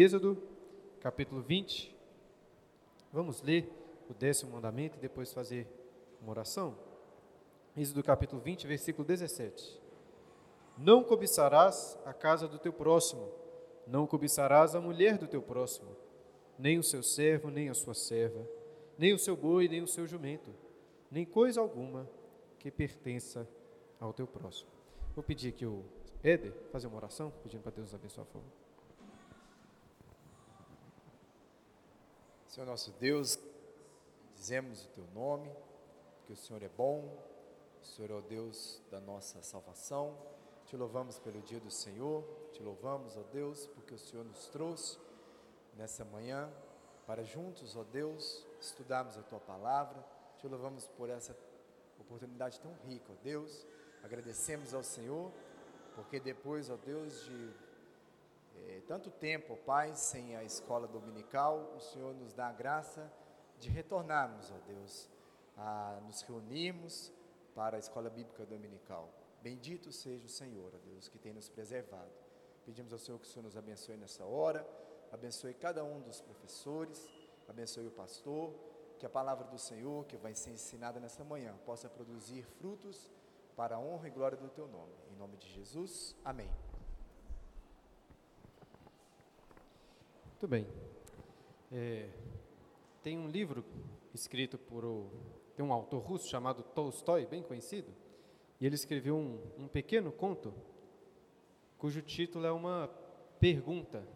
Êxodo, capítulo 20. Vamos ler o décimo mandamento e depois fazer uma oração? Êxodo, capítulo 20, versículo 17. Não cobiçarás a casa do teu próximo, não cobiçarás a mulher do teu próximo, nem o seu servo, nem a sua serva, nem o seu boi, nem o seu jumento, nem coisa alguma que pertença ao teu próximo. Vou pedir aqui o Éder fazer uma oração, pedindo para Deus abençoar a favor. Senhor nosso Deus, dizemos o teu nome, que o Senhor é bom, o Senhor é o Deus da nossa salvação. Te louvamos pelo dia do Senhor, te louvamos, ó Deus, porque o Senhor nos trouxe nessa manhã para juntos, ó Deus, estudarmos a tua palavra. Te louvamos por essa oportunidade tão rica, ó Deus. Agradecemos ao Senhor, porque depois, ó Deus, de eh, tanto tempo, Pai, sem a escola dominical, o Senhor nos dá a graça de retornarmos, ó Deus, a nos reunirmos para a escola bíblica dominical. Bendito seja o Senhor, ó Deus, que tem nos preservado. Pedimos ao Senhor que o Senhor nos abençoe nessa hora, abençoe cada um dos professores, abençoe o pastor, que a palavra do Senhor, que vai ser ensinada nessa manhã, possa produzir frutos para a honra e glória do teu nome. Em nome de Jesus, amém. Muito bem. É, tem um livro escrito por o, tem um autor russo chamado Tolstói, bem conhecido, e ele escreveu um, um pequeno conto cujo título é uma pergunta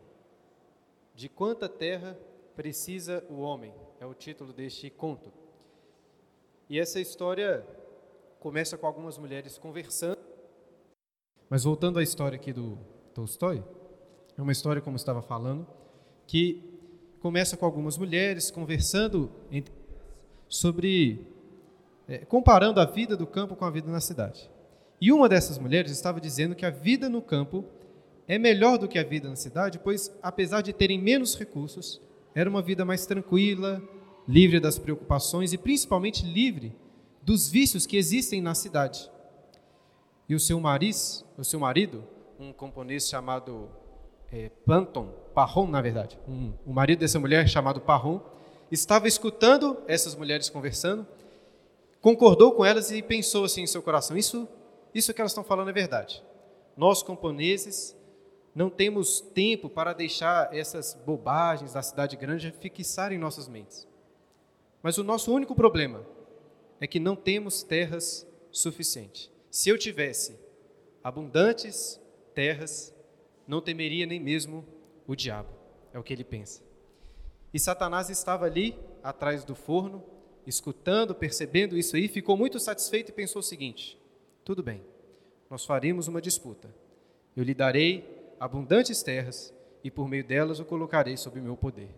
de quanta terra precisa o homem é o título deste conto. E essa história começa com algumas mulheres conversando. Mas voltando à história aqui do Tolstói, é uma história, como estava falando, que começa com algumas mulheres conversando entre, sobre. É, comparando a vida do campo com a vida na cidade. E uma dessas mulheres estava dizendo que a vida no campo é melhor do que a vida na cidade, pois, apesar de terem menos recursos, era uma vida mais tranquila, livre das preocupações e principalmente livre dos vícios que existem na cidade. E o seu mariz, o seu marido, um camponês chamado é, Parron, na verdade, um, o marido dessa mulher chamado Parron, estava escutando essas mulheres conversando, concordou com elas e pensou assim em seu coração: isso, isso que elas estão falando é verdade. Nós camponeses não temos tempo para deixar essas bobagens da cidade grande fixarem em nossas mentes. Mas o nosso único problema é que não temos terras suficientes. Se eu tivesse abundantes terras, não temeria nem mesmo o diabo. É o que ele pensa. E Satanás estava ali, atrás do forno, escutando, percebendo isso aí, ficou muito satisfeito e pensou o seguinte: tudo bem, nós faremos uma disputa. Eu lhe darei abundantes terras, e por meio delas o colocarei sob meu poder.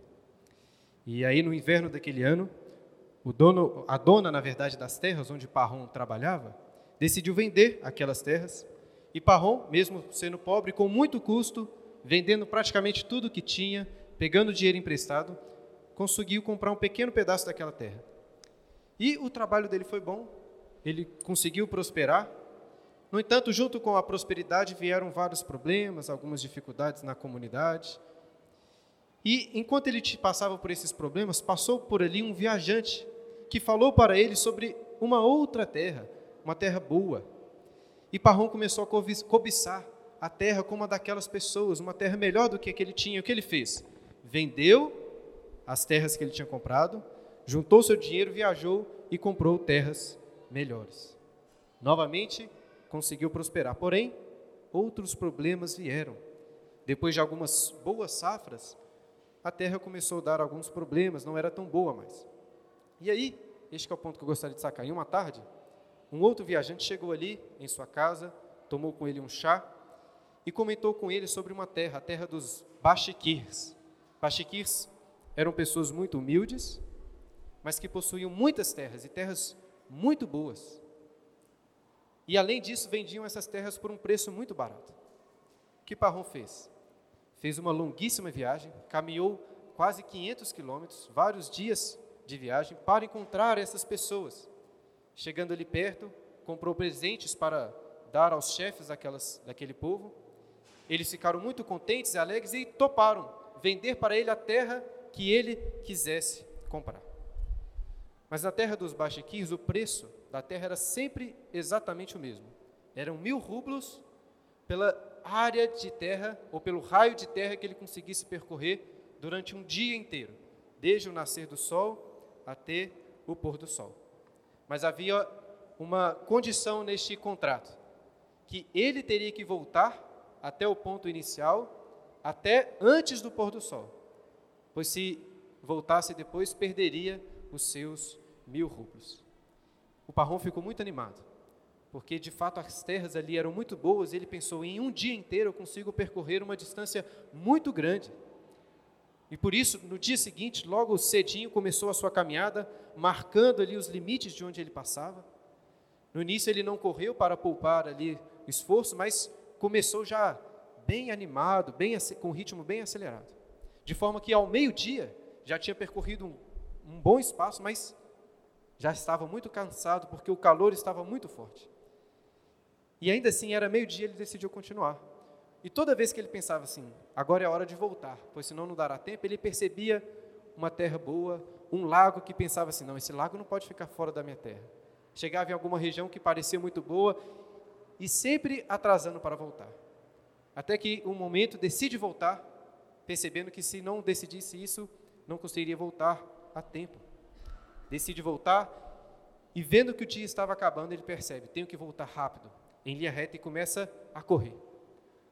E aí, no inverno daquele ano, dono, a dona, na verdade, das terras onde Parrom trabalhava, decidiu vender aquelas terras, e Parrom, mesmo sendo pobre, com muito custo, vendendo praticamente tudo que tinha, pegando dinheiro emprestado, conseguiu comprar um pequeno pedaço daquela terra. E o trabalho dele foi bom, ele conseguiu prosperar, no entanto, junto com a prosperidade vieram vários problemas, algumas dificuldades na comunidade. E enquanto ele passava por esses problemas, passou por ali um viajante que falou para ele sobre uma outra terra, uma terra boa. E Parrom começou a cobiçar a terra como uma daquelas pessoas, uma terra melhor do que a que ele tinha. O que ele fez? Vendeu as terras que ele tinha comprado, juntou seu dinheiro, viajou e comprou terras melhores. Novamente, conseguiu prosperar. Porém, outros problemas vieram. Depois de algumas boas safras, a terra começou a dar alguns problemas, não era tão boa mais. E aí, este é o ponto que eu gostaria de sacar. Em uma tarde, um outro viajante chegou ali em sua casa, tomou com ele um chá e comentou com ele sobre uma terra, a terra dos Baxiquirs. Baxiquirs eram pessoas muito humildes, mas que possuíam muitas terras e terras muito boas. E além disso, vendiam essas terras por um preço muito barato. O que Parrom fez? Fez uma longuíssima viagem, caminhou quase 500 quilômetros, vários dias de viagem, para encontrar essas pessoas. Chegando ali perto, comprou presentes para dar aos chefes daquelas, daquele povo. Eles ficaram muito contentes e alegres e toparam vender para ele a terra que ele quisesse comprar. Mas na terra dos Baxiquins, o preço da terra era sempre exatamente o mesmo. Eram mil rublos pela área de terra, ou pelo raio de terra que ele conseguisse percorrer durante um dia inteiro, desde o nascer do sol até o pôr do sol. Mas havia uma condição neste contrato, que ele teria que voltar até o ponto inicial, até antes do pôr do sol, pois se voltasse depois, perderia os seus mil rublos. O Parrom ficou muito animado, porque de fato as terras ali eram muito boas, e ele pensou: em um dia inteiro eu consigo percorrer uma distância muito grande. E por isso, no dia seguinte, logo cedinho, começou a sua caminhada, marcando ali os limites de onde ele passava. No início, ele não correu para poupar ali esforço, mas começou já bem animado, bem, com um ritmo bem acelerado. De forma que, ao meio-dia, já tinha percorrido um, um bom espaço, mas já estava muito cansado, porque o calor estava muito forte. E ainda assim, era meio-dia, ele decidiu continuar. E toda vez que ele pensava assim, agora é a hora de voltar, pois senão não dará tempo, ele percebia uma terra boa, um lago que pensava assim, não, esse lago não pode ficar fora da minha terra. Chegava em alguma região que parecia muito boa e sempre atrasando para voltar. Até que um momento decide voltar, percebendo que se não decidisse isso, não conseguiria voltar a tempo. Decide voltar e vendo que o dia estava acabando, ele percebe, tenho que voltar rápido, em linha reta e começa a correr.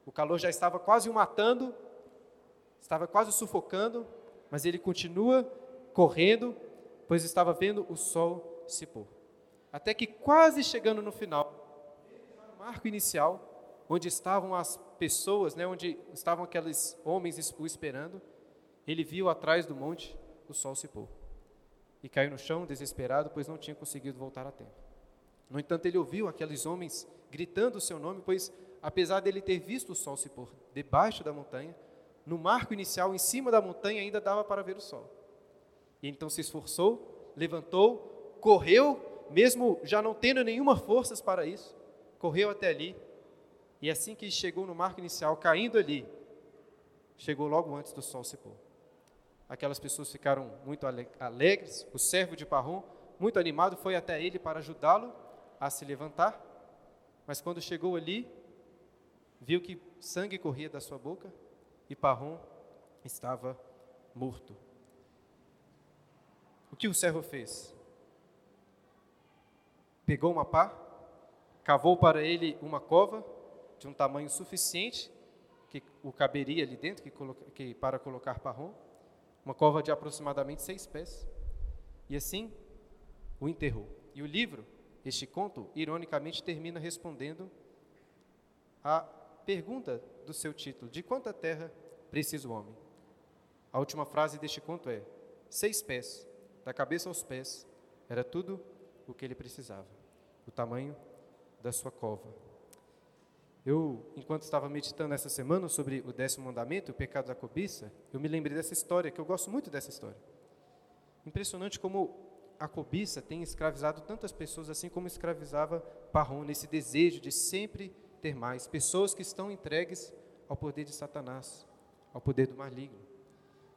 O calor já estava quase o matando, estava quase sufocando, mas ele continua correndo, pois estava vendo o sol se pôr. Até que quase chegando no final, marco inicial, onde estavam as pessoas, né, onde estavam aqueles homens esperando, ele viu atrás do monte o sol se pôr. E caiu no chão desesperado, pois não tinha conseguido voltar a tempo. No entanto, ele ouviu aqueles homens gritando o seu nome, pois apesar dele ter visto o sol se pôr debaixo da montanha, no marco inicial, em cima da montanha, ainda dava para ver o sol. E então se esforçou, levantou, correu, mesmo já não tendo nenhuma forças para isso, correu até ali. E assim que chegou no marco inicial, caindo ali, chegou logo antes do sol se pôr. Aquelas pessoas ficaram muito alegres. O servo de Parrom, muito animado, foi até ele para ajudá-lo a se levantar. Mas quando chegou ali, viu que sangue corria da sua boca e Parrom estava morto. O que o servo fez? Pegou uma pá, cavou para ele uma cova de um tamanho suficiente que o caberia ali dentro que, que para colocar Parrom, uma cova de aproximadamente seis pés, e assim o enterrou. E o livro, este conto, ironicamente termina respondendo a pergunta do seu título: De quanta terra precisa o homem? A última frase deste conto é: Seis pés, da cabeça aos pés, era tudo o que ele precisava, o tamanho da sua cova. Eu, enquanto estava meditando essa semana sobre o décimo mandamento, o pecado da cobiça, eu me lembrei dessa história, que eu gosto muito dessa história. Impressionante como a cobiça tem escravizado tantas pessoas, assim como escravizava Parrom, nesse desejo de sempre ter mais. Pessoas que estão entregues ao poder de Satanás, ao poder do maligno.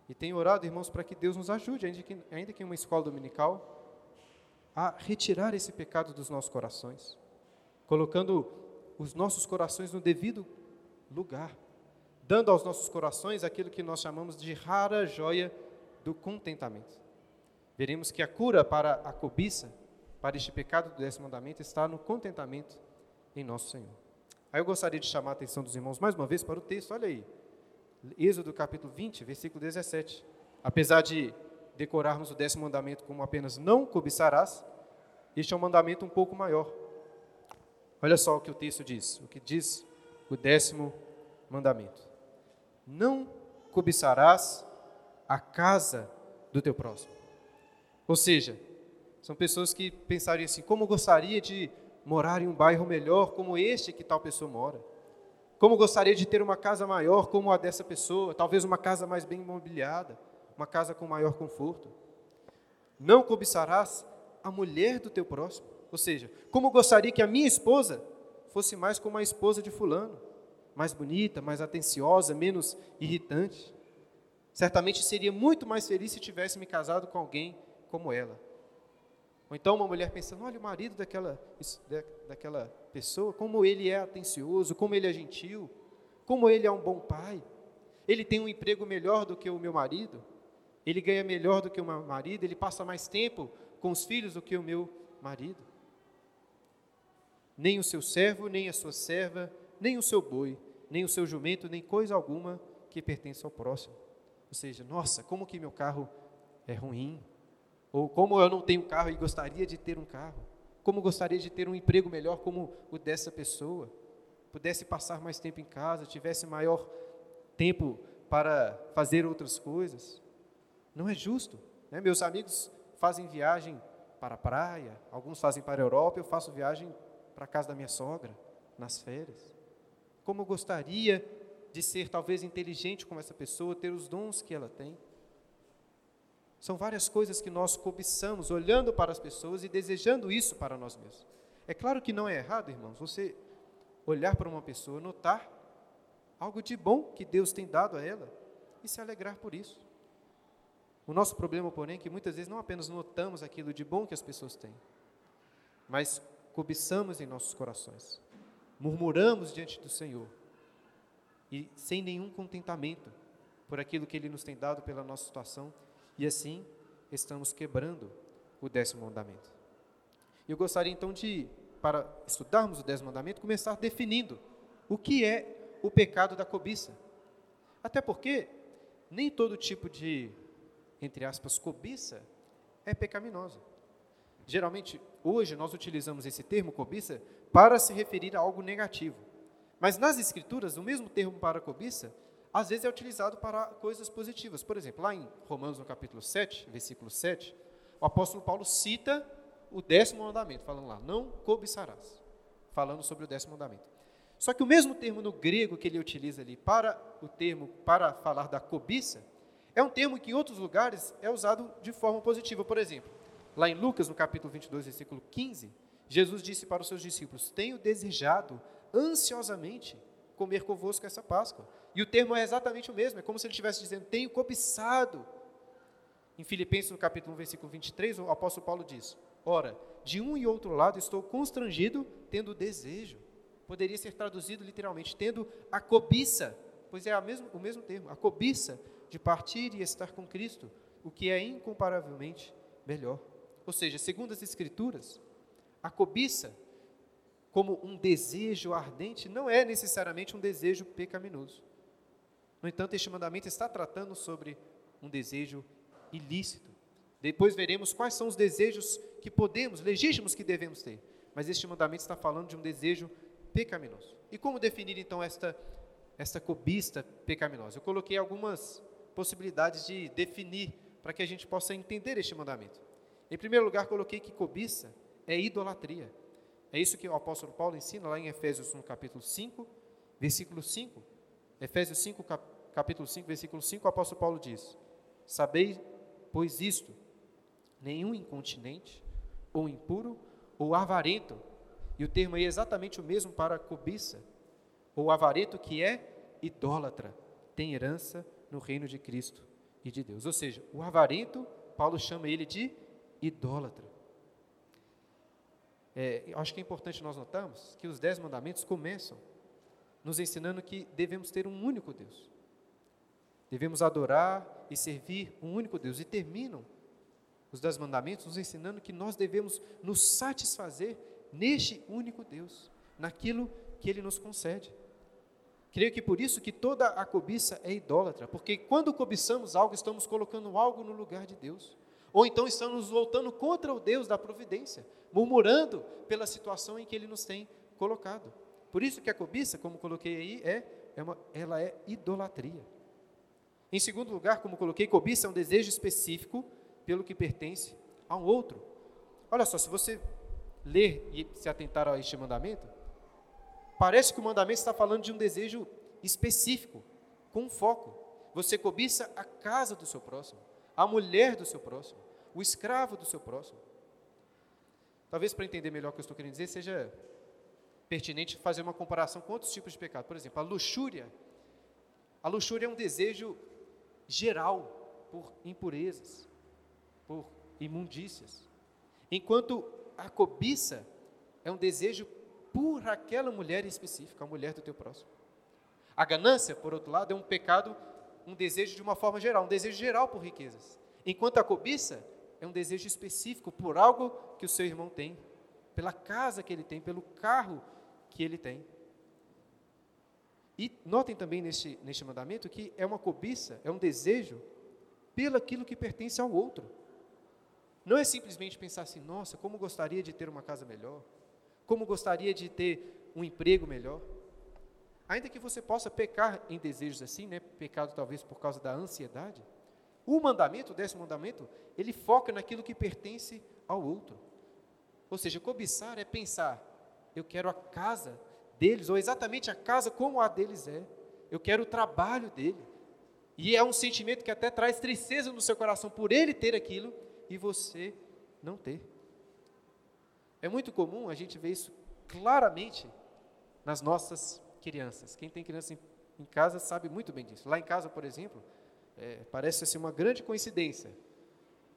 E tenho orado, irmãos, para que Deus nos ajude, ainda que, ainda que em uma escola dominical, a retirar esse pecado dos nossos corações, colocando os nossos corações no devido lugar, dando aos nossos corações aquilo que nós chamamos de rara joia do contentamento. Veremos que a cura para a cobiça, para este pecado do décimo mandamento, está no contentamento em nosso Senhor. Aí eu gostaria de chamar a atenção dos irmãos mais uma vez para o texto, olha aí. Êxodo capítulo 20, versículo 17. Apesar de decorarmos o décimo mandamento como apenas não cobiçarás, este é um mandamento um pouco maior. Olha só o que o texto diz, o que diz o décimo mandamento. Não cobiçarás a casa do teu próximo. Ou seja, são pessoas que pensariam assim: como gostaria de morar em um bairro melhor como este que tal pessoa mora. Como gostaria de ter uma casa maior como a dessa pessoa, talvez uma casa mais bem mobiliada, uma casa com maior conforto. Não cobiçarás a mulher do teu próximo. Ou seja, como gostaria que a minha esposa fosse mais como a esposa de fulano, mais bonita, mais atenciosa, menos irritante. Certamente seria muito mais feliz se tivesse me casado com alguém como ela. Ou então uma mulher pensando, olha o marido daquela, daquela pessoa, como ele é atencioso, como ele é gentil, como ele é um bom pai. Ele tem um emprego melhor do que o meu marido, ele ganha melhor do que o meu marido, ele passa mais tempo com os filhos do que o meu marido. Nem o seu servo, nem a sua serva, nem o seu boi, nem o seu jumento, nem coisa alguma que pertence ao próximo. Ou seja, nossa, como que meu carro é ruim. Ou como eu não tenho carro e gostaria de ter um carro. Como gostaria de ter um emprego melhor como o dessa pessoa. Pudesse passar mais tempo em casa, tivesse maior tempo para fazer outras coisas. Não é justo. Né? Meus amigos fazem viagem para a praia, alguns fazem para a Europa, eu faço viagem para a casa da minha sogra, nas férias. Como eu gostaria de ser talvez inteligente como essa pessoa, ter os dons que ela tem. São várias coisas que nós cobiçamos, olhando para as pessoas e desejando isso para nós mesmos. É claro que não é errado, irmãos, você olhar para uma pessoa, notar algo de bom que Deus tem dado a ela e se alegrar por isso. O nosso problema, porém, é que muitas vezes não apenas notamos aquilo de bom que as pessoas têm, mas cobiçamos em nossos corações, murmuramos diante do Senhor, e sem nenhum contentamento por aquilo que Ele nos tem dado pela nossa situação, e assim estamos quebrando o décimo mandamento. Eu gostaria então de, para estudarmos o décimo mandamento, começar definindo o que é o pecado da cobiça. Até porque nem todo tipo de, entre aspas, cobiça é pecaminosa. Geralmente, hoje, nós utilizamos esse termo cobiça para se referir a algo negativo. Mas nas Escrituras, o mesmo termo para cobiça, às vezes é utilizado para coisas positivas. Por exemplo, lá em Romanos, no capítulo 7, versículo 7, o apóstolo Paulo cita o décimo mandamento, falando lá, não cobiçarás, falando sobre o décimo mandamento. Só que o mesmo termo no grego que ele utiliza ali para o termo para falar da cobiça, é um termo que em outros lugares é usado de forma positiva. Por exemplo, lá em Lucas, no capítulo 22, versículo 15, Jesus disse para os seus discípulos: Tenho desejado ansiosamente comer convosco essa Páscoa. E o termo é exatamente o mesmo, é como se ele estivesse dizendo, tenho cobiçado. Em Filipenses, no capítulo 1, versículo 23, o apóstolo Paulo diz: Ora, de um e outro lado estou constrangido, tendo desejo. Poderia ser traduzido literalmente, tendo a cobiça, pois é mesmo, o mesmo termo, a cobiça de partir e estar com Cristo, o que é incomparavelmente melhor. Ou seja, segundo as Escrituras, a cobiça como um desejo ardente, não é necessariamente um desejo pecaminoso. No entanto, este mandamento está tratando sobre um desejo ilícito. Depois veremos quais são os desejos que podemos, legítimos que devemos ter. Mas este mandamento está falando de um desejo pecaminoso. E como definir então esta, esta cobiça pecaminosa? Eu coloquei algumas possibilidades de definir para que a gente possa entender este mandamento. Em primeiro lugar, coloquei que cobiça é idolatria. É isso que o apóstolo Paulo ensina lá em Efésios no capítulo 5, versículo 5. Efésios 5, capítulo 5, versículo 5, o apóstolo Paulo diz: Sabeis, pois isto, nenhum incontinente, ou impuro, ou avarento, e o termo aí é exatamente o mesmo para cobiça, ou avarento que é idólatra, tem herança no reino de Cristo e de Deus. Ou seja, o avarento, Paulo chama ele de idólatra é, acho que é importante nós notarmos que os dez mandamentos começam nos ensinando que devemos ter um único Deus. Devemos adorar e servir um único Deus. E terminam os dez mandamentos nos ensinando que nós devemos nos satisfazer neste único Deus, naquilo que Ele nos concede. Creio que por isso que toda a cobiça é idólatra, porque quando cobiçamos algo, estamos colocando algo no lugar de Deus. Ou então estamos nos voltando contra o Deus da providência, murmurando pela situação em que Ele nos tem colocado. Por isso que a cobiça, como coloquei aí, é, é uma, ela é idolatria. Em segundo lugar, como coloquei, cobiça é um desejo específico pelo que pertence a um outro. Olha só, se você ler e se atentar a este mandamento, parece que o mandamento está falando de um desejo específico, com foco. Você cobiça a casa do seu próximo a mulher do seu próximo, o escravo do seu próximo. Talvez para entender melhor o que eu estou querendo dizer, seja pertinente fazer uma comparação com outros tipos de pecado. Por exemplo, a luxúria. A luxúria é um desejo geral por impurezas, por imundícias. Enquanto a cobiça é um desejo por aquela mulher específica, a mulher do teu próximo. A ganância, por outro lado, é um pecado, um desejo de uma forma geral, um desejo geral por riquezas. Enquanto a cobiça é um desejo específico por algo que o seu irmão tem, pela casa que ele tem, pelo carro que ele tem. E notem também neste, neste mandamento que é uma cobiça, é um desejo pelo aquilo que pertence ao outro. Não é simplesmente pensar assim, nossa, como gostaria de ter uma casa melhor, como gostaria de ter um emprego melhor. Ainda que você possa pecar em desejos assim, né, pecado talvez por causa da ansiedade, o mandamento, o décimo mandamento, ele foca naquilo que pertence ao outro. Ou seja, cobiçar é pensar, eu quero a casa deles, ou exatamente a casa como a deles é. Eu quero o trabalho dele. E é um sentimento que até traz tristeza no seu coração por ele ter aquilo e você não ter. É muito comum a gente ver isso claramente nas nossas crianças. Quem tem criança em, em casa sabe muito bem disso. Lá em casa, por exemplo, é, parece assim uma grande coincidência.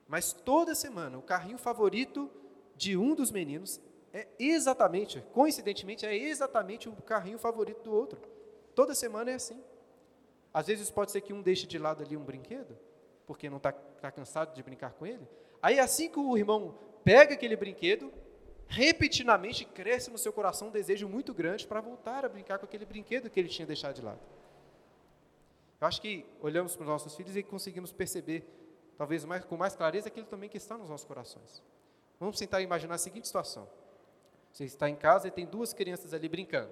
Mas toda semana o carrinho favorito de um dos meninos é exatamente, coincidentemente, é exatamente o carrinho favorito do outro. Toda semana é assim. Às vezes pode ser que um deixe de lado ali um brinquedo, porque não está tá cansado de brincar com ele. Aí assim que o irmão pega aquele brinquedo, repetidamente cresce no seu coração um desejo muito grande para voltar a brincar com aquele brinquedo que ele tinha deixado de lado. Eu acho que olhamos para os nossos filhos e conseguimos perceber, talvez mais, com mais clareza, aquilo também que está nos nossos corações. Vamos tentar imaginar a seguinte situação. Você está em casa e tem duas crianças ali brincando.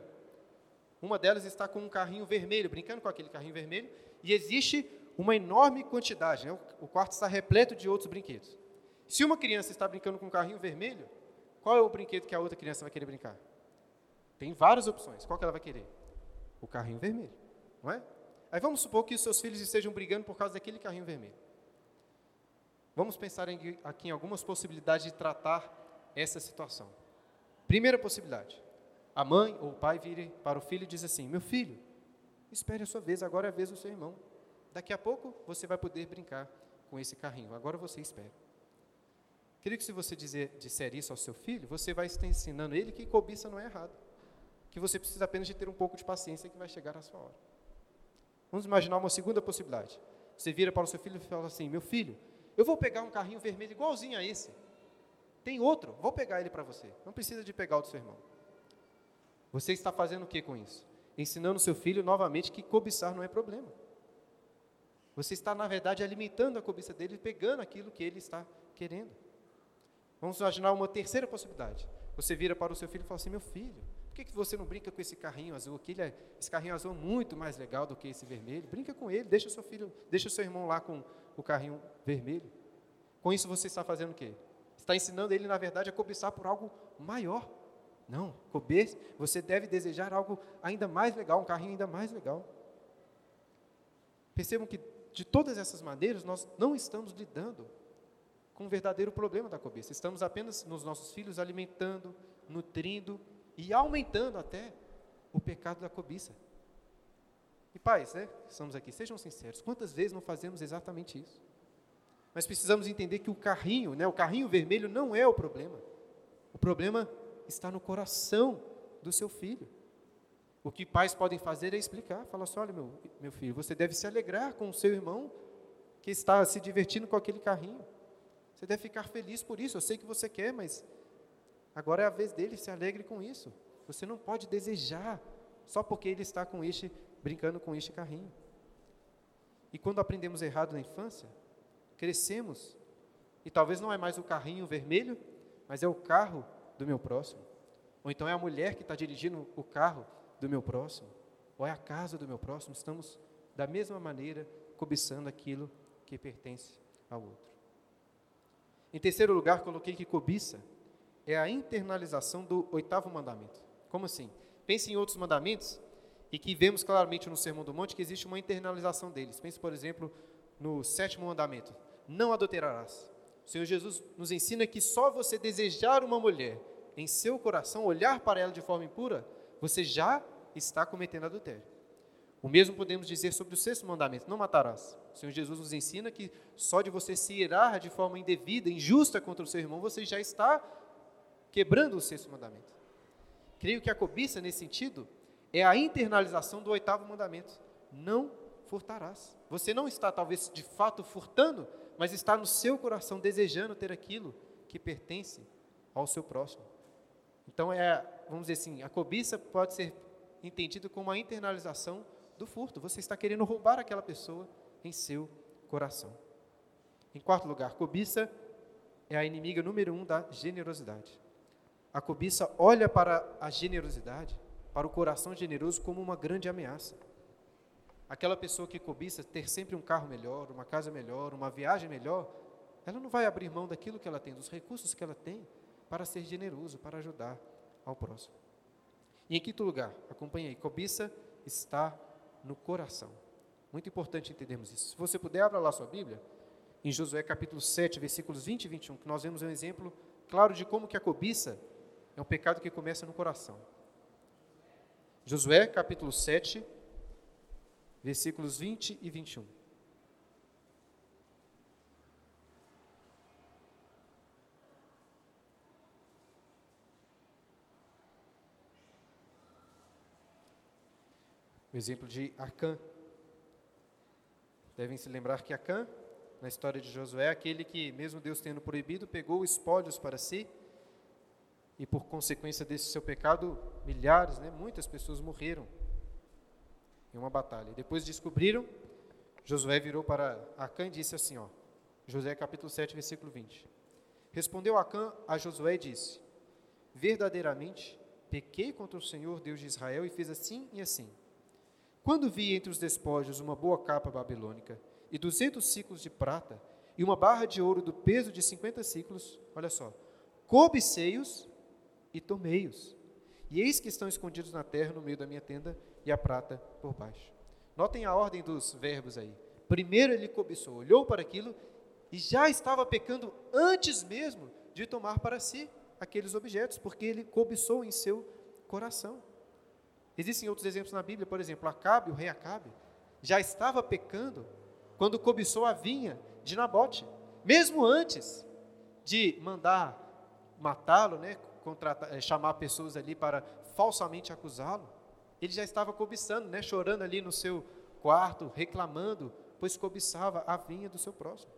Uma delas está com um carrinho vermelho, brincando com aquele carrinho vermelho, e existe uma enorme quantidade, né? o quarto está repleto de outros brinquedos. Se uma criança está brincando com um carrinho vermelho, qual é o brinquedo que a outra criança vai querer brincar? Tem várias opções. Qual que ela vai querer? O carrinho vermelho, não é? Aí vamos supor que os seus filhos estejam brigando por causa daquele carrinho vermelho. Vamos pensar aqui em algumas possibilidades de tratar essa situação. Primeira possibilidade: a mãe ou o pai vire para o filho e diz assim: Meu filho, espere a sua vez, agora é a vez do seu irmão. Daqui a pouco você vai poder brincar com esse carrinho, agora você espera. Queria que se você dizer, disser isso ao seu filho, você vai estar ensinando ele que cobiça não é errado. Que você precisa apenas de ter um pouco de paciência que vai chegar a sua hora. Vamos imaginar uma segunda possibilidade. Você vira para o seu filho e fala assim: Meu filho, eu vou pegar um carrinho vermelho igualzinho a esse. Tem outro, vou pegar ele para você. Não precisa de pegar o do seu irmão. Você está fazendo o que com isso? Ensinando seu filho novamente que cobiçar não é problema. Você está, na verdade, alimentando a cobiça dele, pegando aquilo que ele está querendo. Vamos imaginar uma terceira possibilidade. Você vira para o seu filho e fala assim: Meu filho, por que, você não brinca com esse carrinho azul aqui? É, esse carrinho azul é muito mais legal do que esse vermelho. Brinca com ele, deixa o seu filho, deixa seu irmão lá com o carrinho vermelho. Com isso você está fazendo o quê? está ensinando ele, na verdade, a cobiçar por algo maior. Não, cobiça, você deve desejar algo ainda mais legal, um carrinho ainda mais legal. Percebam que, de todas essas maneiras, nós não estamos lidando com o verdadeiro problema da cobiça. Estamos apenas nos nossos filhos alimentando, nutrindo e aumentando até o pecado da cobiça. E pais, né, estamos aqui, sejam sinceros, quantas vezes não fazemos exatamente isso? Mas precisamos entender que o carrinho, né, o carrinho vermelho não é o problema. O problema está no coração do seu filho. O que pais podem fazer é explicar, falar assim, olha meu, meu filho, você deve se alegrar com o seu irmão que está se divertindo com aquele carrinho. Você deve ficar feliz por isso, eu sei que você quer, mas agora é a vez dele, se alegre com isso. Você não pode desejar só porque ele está com este, brincando com este carrinho. E quando aprendemos errado na infância, crescemos e talvez não é mais o carrinho vermelho, mas é o carro do meu próximo. Ou então é a mulher que está dirigindo o carro do meu próximo. Ou é a casa do meu próximo. Estamos, da mesma maneira, cobiçando aquilo que pertence ao outro. Em terceiro lugar, coloquei que cobiça é a internalização do oitavo mandamento. Como assim? Pense em outros mandamentos e que vemos claramente no Sermão do Monte que existe uma internalização deles. Pense, por exemplo, no sétimo mandamento: não adulterarás. O Senhor Jesus nos ensina que só você desejar uma mulher em seu coração, olhar para ela de forma impura, você já está cometendo adultério. O mesmo podemos dizer sobre o sexto mandamento: não matarás. O Senhor Jesus nos ensina que só de você se irar de forma indevida, injusta contra o seu irmão, você já está quebrando o sexto mandamento. Creio que a cobiça, nesse sentido, é a internalização do oitavo mandamento: não furtarás. Você não está, talvez, de fato furtando, mas está no seu coração desejando ter aquilo que pertence ao seu próximo. Então, é, vamos dizer assim, a cobiça pode ser entendida como a internalização do furto. Você está querendo roubar aquela pessoa em seu coração. Em quarto lugar, cobiça é a inimiga número um da generosidade. A cobiça olha para a generosidade, para o coração generoso, como uma grande ameaça. Aquela pessoa que cobiça ter sempre um carro melhor, uma casa melhor, uma viagem melhor, ela não vai abrir mão daquilo que ela tem, dos recursos que ela tem, para ser generoso, para ajudar ao próximo. E em quinto lugar, acompanhe aí, cobiça está no coração. Muito importante entendermos isso. Se você puder, abra lá sua Bíblia, em Josué capítulo 7, versículos 20 e 21, que nós vemos um exemplo claro de como que a cobiça é um pecado que começa no coração. Josué capítulo 7, versículos 20 e 21. O exemplo de Acã. Devem se lembrar que Acã, na história de Josué, é aquele que, mesmo Deus tendo proibido, pegou espólios para si, e por consequência desse seu pecado, milhares, né, muitas pessoas morreram em uma batalha. Depois descobriram, Josué virou para Acã e disse assim, ó, Josué capítulo 7, versículo 20. Respondeu Acã a Josué e disse: Verdadeiramente pequei contra o Senhor Deus de Israel e fiz assim e assim. Quando vi entre os despojos uma boa capa babilônica e duzentos ciclos de prata e uma barra de ouro do peso de cinquenta ciclos, olha só, cobicei-os e tomei-os. E eis que estão escondidos na terra no meio da minha tenda e a prata por baixo. Notem a ordem dos verbos aí. Primeiro ele cobiçou, olhou para aquilo e já estava pecando antes mesmo de tomar para si aqueles objetos, porque ele cobiçou em seu coração. Existem outros exemplos na Bíblia, por exemplo, Acabe, o rei Acabe, já estava pecando quando cobiçou a vinha de Nabote, mesmo antes de mandar matá-lo, né, contratar, eh, chamar pessoas ali para falsamente acusá-lo. Ele já estava cobiçando, né, chorando ali no seu quarto, reclamando, pois cobiçava a vinha do seu próximo.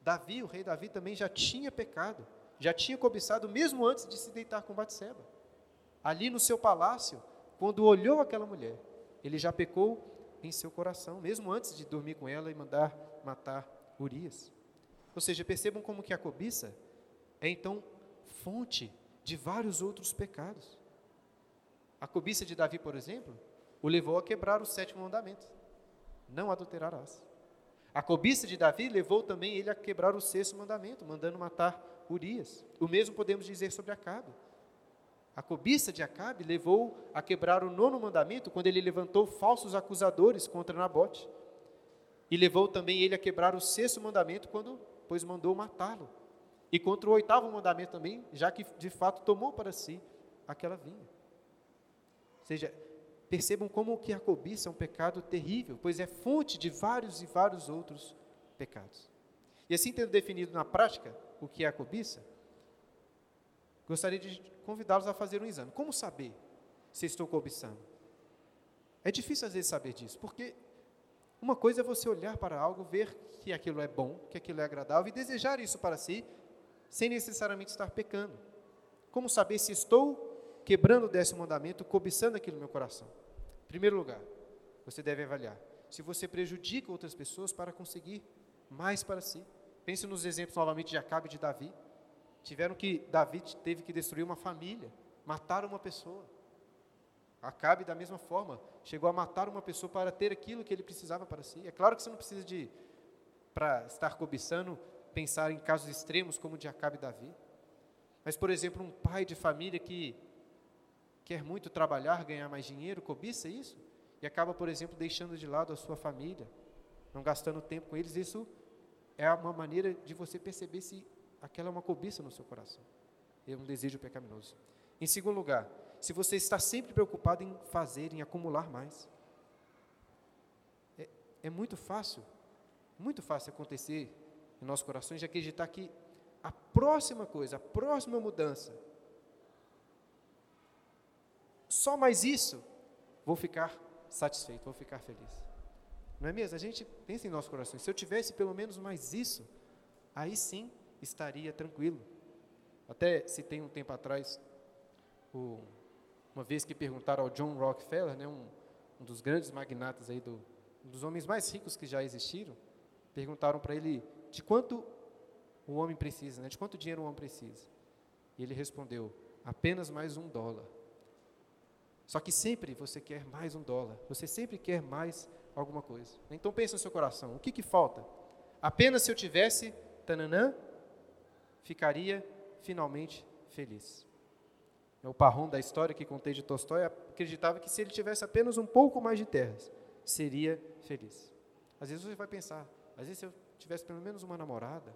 Davi, o rei Davi, também já tinha pecado, já tinha cobiçado mesmo antes de se deitar com Batseba. Ali no seu palácio, quando olhou aquela mulher, ele já pecou em seu coração, mesmo antes de dormir com ela e mandar matar Urias. Ou seja, percebam como que a cobiça é então fonte de vários outros pecados. A cobiça de Davi, por exemplo, o levou a quebrar o sétimo mandamento: não adulterarás. A cobiça de Davi levou também ele a quebrar o sexto mandamento, mandando matar Urias. O mesmo podemos dizer sobre Acabe. A cobiça de Acabe levou a quebrar o nono mandamento quando ele levantou falsos acusadores contra Nabote. E levou também ele a quebrar o sexto mandamento quando, pois, mandou matá-lo. E contra o oitavo mandamento também, já que de fato tomou para si aquela vinha. Ou seja, percebam como que a cobiça é um pecado terrível, pois é fonte de vários e vários outros pecados. E assim tendo definido na prática o que é a cobiça, gostaria de convidá-los a fazer um exame. Como saber se estou cobiçando? É difícil às vezes saber disso, porque uma coisa é você olhar para algo, ver que aquilo é bom, que aquilo é agradável e desejar isso para si, sem necessariamente estar pecando. Como saber se estou quebrando o décimo mandamento, cobiçando aquilo no meu coração? Em primeiro lugar, você deve avaliar se você prejudica outras pessoas para conseguir mais para si. Pense nos exemplos novamente de Acabe e de Davi. Tiveram que, Davi teve que destruir uma família, matar uma pessoa. Acabe da mesma forma, chegou a matar uma pessoa para ter aquilo que ele precisava para si. É claro que você não precisa de, para estar cobiçando, pensar em casos extremos como o de Acabe e Davi. Mas, por exemplo, um pai de família que quer muito trabalhar, ganhar mais dinheiro, cobiça isso, e acaba, por exemplo, deixando de lado a sua família, não gastando tempo com eles, isso é uma maneira de você perceber se aquela é uma cobiça no seu coração. É um desejo pecaminoso. Em segundo lugar, se você está sempre preocupado em fazer, em acumular mais. é muito fácil, muito fácil acontecer em nossos corações de acreditar que a próxima coisa, a próxima mudança, só mais isso, vou ficar satisfeito, vou ficar feliz. Não é mesmo? A gente pensa em nossos corações. Se eu tivesse pelo menos mais isso, aí sim estaria tranquilo. Até se tem um tempo atrás, o, uma vez que perguntaram ao John Rockefeller, né, um, um dos grandes magnatas aí do, um dos homens mais ricos que já existiram, perguntaram para ele de quanto o homem precisa, né, de quanto dinheiro o homem precisa. E ele respondeu: apenas mais um dólar. Só que sempre você quer mais um dólar, você sempre quer mais alguma coisa. Então pense no seu coração, o que, que falta? Apenas se eu tivesse, tananã, ficaria finalmente feliz. É o parrom da história que contei de Tolstói acreditava que se ele tivesse apenas um pouco mais de terras, seria feliz. Às vezes você vai pensar, às vezes se eu tivesse pelo menos uma namorada,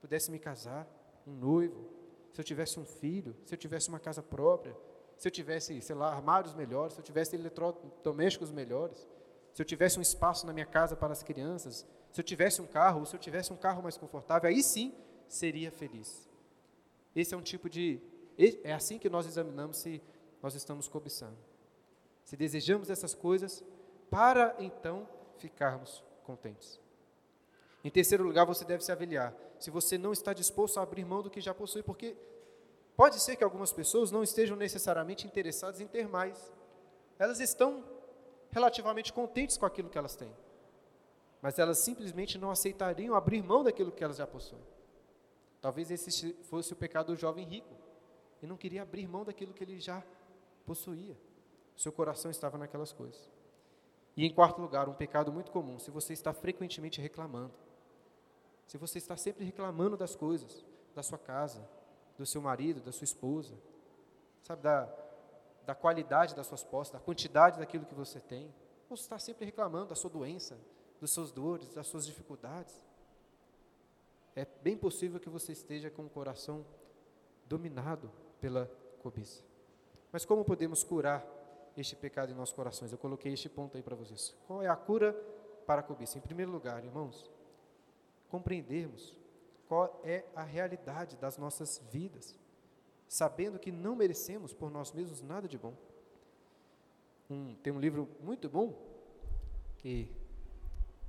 pudesse me casar, um noivo, se eu tivesse um filho, se eu tivesse uma casa própria, se eu tivesse, sei lá, armários melhores, se eu tivesse eletrodomésticos melhores, se eu tivesse um espaço na minha casa para as crianças, se eu tivesse um carro, ou se eu tivesse um carro mais confortável, aí sim seria feliz. Esse é um tipo de. É assim que nós examinamos se nós estamos cobiçando. Se desejamos essas coisas, para então ficarmos contentes. Em terceiro lugar, você deve se avaliar se você não está disposto a abrir mão do que já possui, porque pode ser que algumas pessoas não estejam necessariamente interessadas em ter mais. Elas estão relativamente contentes com aquilo que elas têm, mas elas simplesmente não aceitariam abrir mão daquilo que elas já possuem. Talvez esse fosse o pecado do jovem rico. E não queria abrir mão daquilo que ele já possuía. Seu coração estava naquelas coisas. E em quarto lugar, um pecado muito comum, se você está frequentemente reclamando. Se você está sempre reclamando das coisas, da sua casa, do seu marido, da sua esposa, sabe, da, da qualidade das suas posses, da quantidade daquilo que você tem. Ou está sempre reclamando da sua doença, dos seus dores, das suas dificuldades é bem possível que você esteja com o coração dominado pela cobiça. Mas como podemos curar este pecado em nossos corações? Eu coloquei este ponto aí para vocês. Qual é a cura para a cobiça? Em primeiro lugar, irmãos, compreendermos qual é a realidade das nossas vidas, sabendo que não merecemos por nós mesmos nada de bom. Um, tem um livro muito bom que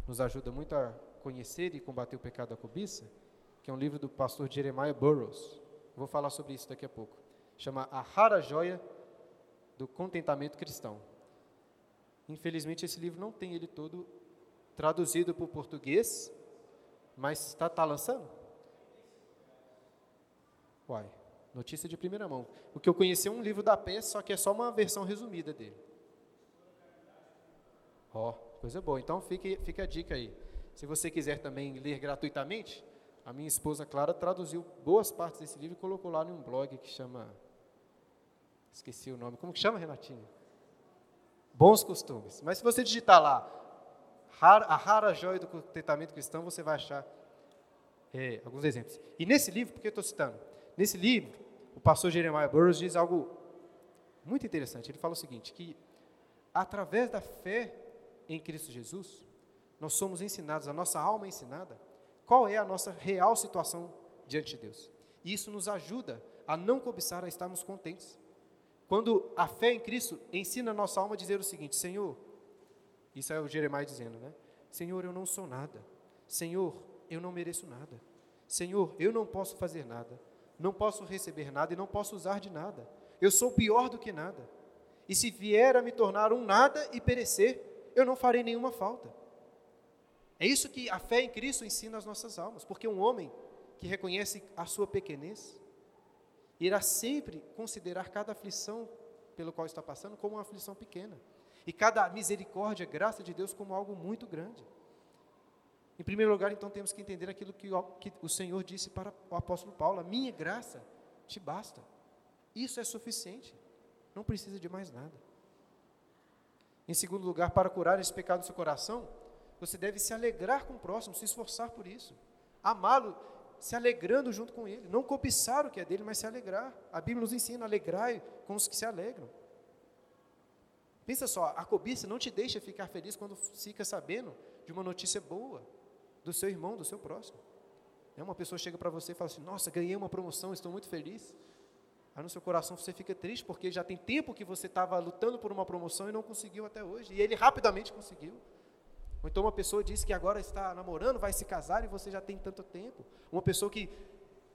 nos ajuda muito a conhecer e combater o pecado da cobiça, que é um livro do pastor Jeremiah Burroughs. Vou falar sobre isso daqui a pouco. Chama A Rara Joia do Contentamento Cristão. Infelizmente, esse livro não tem ele todo traduzido para o português, mas está tá lançando? Uai, notícia de primeira mão. O que eu conheci é um livro da peça, só que é só uma versão resumida dele. Ó, oh, coisa boa. Então, fique, fique a dica aí. Se você quiser também ler gratuitamente, a minha esposa Clara traduziu boas partes desse livro e colocou lá num blog que chama. Esqueci o nome. Como que chama, Renatinho? Bons costumes. Mas se você digitar lá a rara joia do contentamento cristão, você vai achar é, alguns exemplos. E nesse livro, por que eu estou citando? Nesse livro, o pastor Jeremiah Burroughs diz algo muito interessante. Ele fala o seguinte: que através da fé em Cristo Jesus, nós somos ensinados, a nossa alma é ensinada qual é a nossa real situação diante de Deus. E isso nos ajuda a não cobiçar, a estarmos contentes. Quando a fé em Cristo ensina a nossa alma a dizer o seguinte: Senhor, isso é o Jeremias dizendo, né? Senhor, eu não sou nada. Senhor, eu não mereço nada. Senhor, eu não posso fazer nada. Não posso receber nada e não posso usar de nada. Eu sou pior do que nada. E se vier a me tornar um nada e perecer, eu não farei nenhuma falta. É isso que a fé em Cristo ensina às nossas almas, porque um homem que reconhece a sua pequenez irá sempre considerar cada aflição pelo qual está passando como uma aflição pequena, e cada misericórdia, graça de Deus como algo muito grande. Em primeiro lugar, então, temos que entender aquilo que o, que o Senhor disse para o apóstolo Paulo: a minha graça te basta. Isso é suficiente, não precisa de mais nada. Em segundo lugar, para curar esse pecado do seu coração, você deve se alegrar com o próximo, se esforçar por isso. Amá-lo, se alegrando junto com ele. Não cobiçar o que é dele, mas se alegrar. A Bíblia nos ensina: alegrai com os que se alegram. Pensa só, a cobiça não te deixa ficar feliz quando fica sabendo de uma notícia boa do seu irmão, do seu próximo. É uma pessoa chega para você e fala assim: Nossa, ganhei uma promoção, estou muito feliz. Aí no seu coração você fica triste porque já tem tempo que você estava lutando por uma promoção e não conseguiu até hoje. E ele rapidamente conseguiu. Ou então uma pessoa diz que agora está namorando, vai se casar e você já tem tanto tempo. Uma pessoa que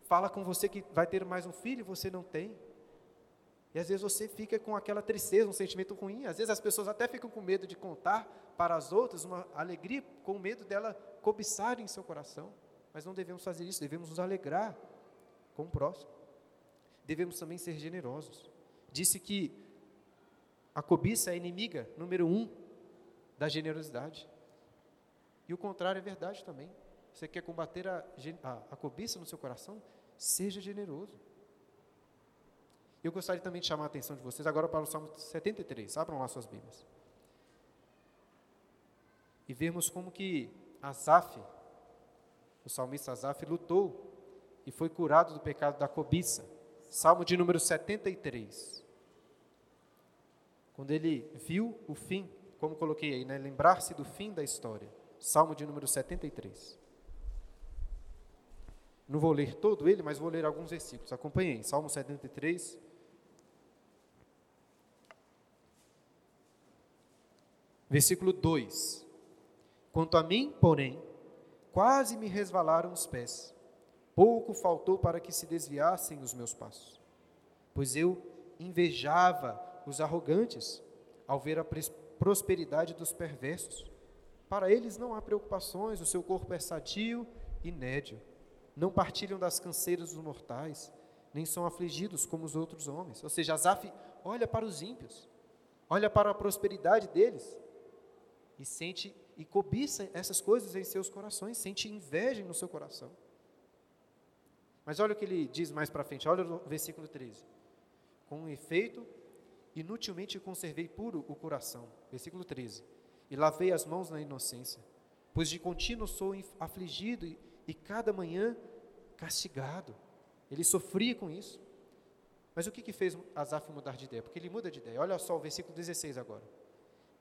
fala com você que vai ter mais um filho e você não tem. E às vezes você fica com aquela tristeza, um sentimento ruim. Às vezes as pessoas até ficam com medo de contar para as outras uma alegria, com medo dela cobiçar em seu coração. Mas não devemos fazer isso, devemos nos alegrar com o próximo. Devemos também ser generosos. Disse que a cobiça é inimiga número um da generosidade. E o contrário é verdade também. Você quer combater a, a, a cobiça no seu coração? Seja generoso. Eu gostaria também de chamar a atenção de vocês agora para o Salmo 73. Abram lá suas Bíblias. E vermos como que Asaf, o salmista Asaf, lutou e foi curado do pecado da cobiça. Salmo de número 73. Quando ele viu o fim, como coloquei aí, né? lembrar-se do fim da história. Salmo de número 73. Não vou ler todo ele, mas vou ler alguns versículos. Acompanhei. Salmo 73, Versículo 2: Quanto a mim, porém, quase me resvalaram os pés, pouco faltou para que se desviassem os meus passos, pois eu invejava os arrogantes ao ver a prosperidade dos perversos. Para eles não há preocupações, o seu corpo é sadio e nédio. Não partilham das canseiras dos mortais, nem são afligidos como os outros homens. Ou seja, Azaf olha para os ímpios, olha para a prosperidade deles e sente e cobiça essas coisas em seus corações, sente inveja no seu coração. Mas olha o que ele diz mais para frente, olha o versículo 13. Com efeito, inutilmente conservei puro o coração. Versículo 13. E lavei as mãos na inocência, pois de contínuo sou afligido e, e cada manhã castigado. Ele sofria com isso. Mas o que, que fez Asaf mudar de ideia? Porque ele muda de ideia. Olha só o versículo 16 agora.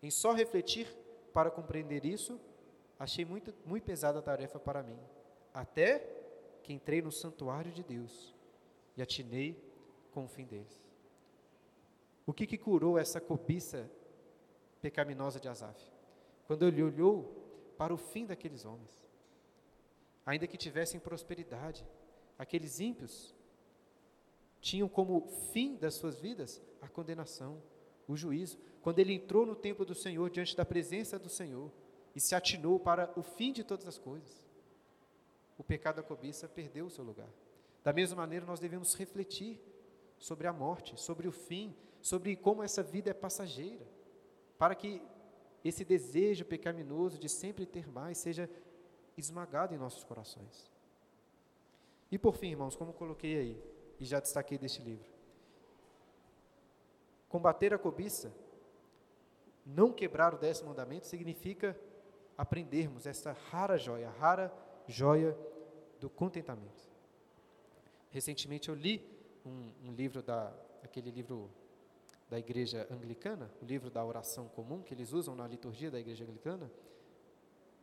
Em só refletir para compreender isso, achei muito, muito pesada a tarefa para mim, até que entrei no santuário de Deus e atinei com o fim deles. O que, que curou essa cobiça pecaminosa de Asaf? Quando ele olhou para o fim daqueles homens, ainda que tivessem prosperidade, aqueles ímpios tinham como fim das suas vidas a condenação, o juízo quando ele entrou no templo do Senhor, diante da presença do Senhor, e se atinou para o fim de todas as coisas, o pecado da cobiça perdeu o seu lugar. Da mesma maneira, nós devemos refletir sobre a morte, sobre o fim, sobre como essa vida é passageira, para que esse desejo pecaminoso de sempre ter mais seja esmagado em nossos corações. E por fim, irmãos, como coloquei aí, e já destaquei deste livro, combater a cobiça não quebrar o décimo mandamento significa aprendermos essa rara joia, rara joia do contentamento. Recentemente eu li um, um livro da, aquele livro da igreja anglicana, o livro da oração comum que eles usam na liturgia da igreja anglicana.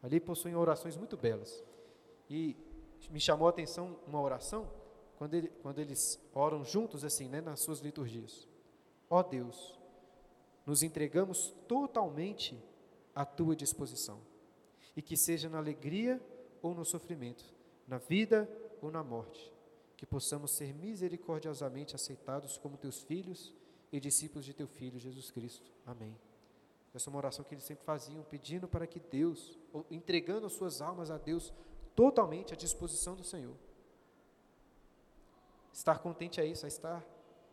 Ali possuem orações muito belas. E me chamou a atenção uma oração quando, ele, quando eles oram juntos assim, né, nas suas liturgias. Ó oh Deus, nos entregamos totalmente à tua disposição. E que seja na alegria ou no sofrimento, na vida ou na morte, que possamos ser misericordiosamente aceitados como teus filhos e discípulos de teu filho Jesus Cristo. Amém. Essa é uma oração que eles sempre faziam, pedindo para que Deus, entregando as suas almas a Deus totalmente à disposição do Senhor. Estar contente é isso, é estar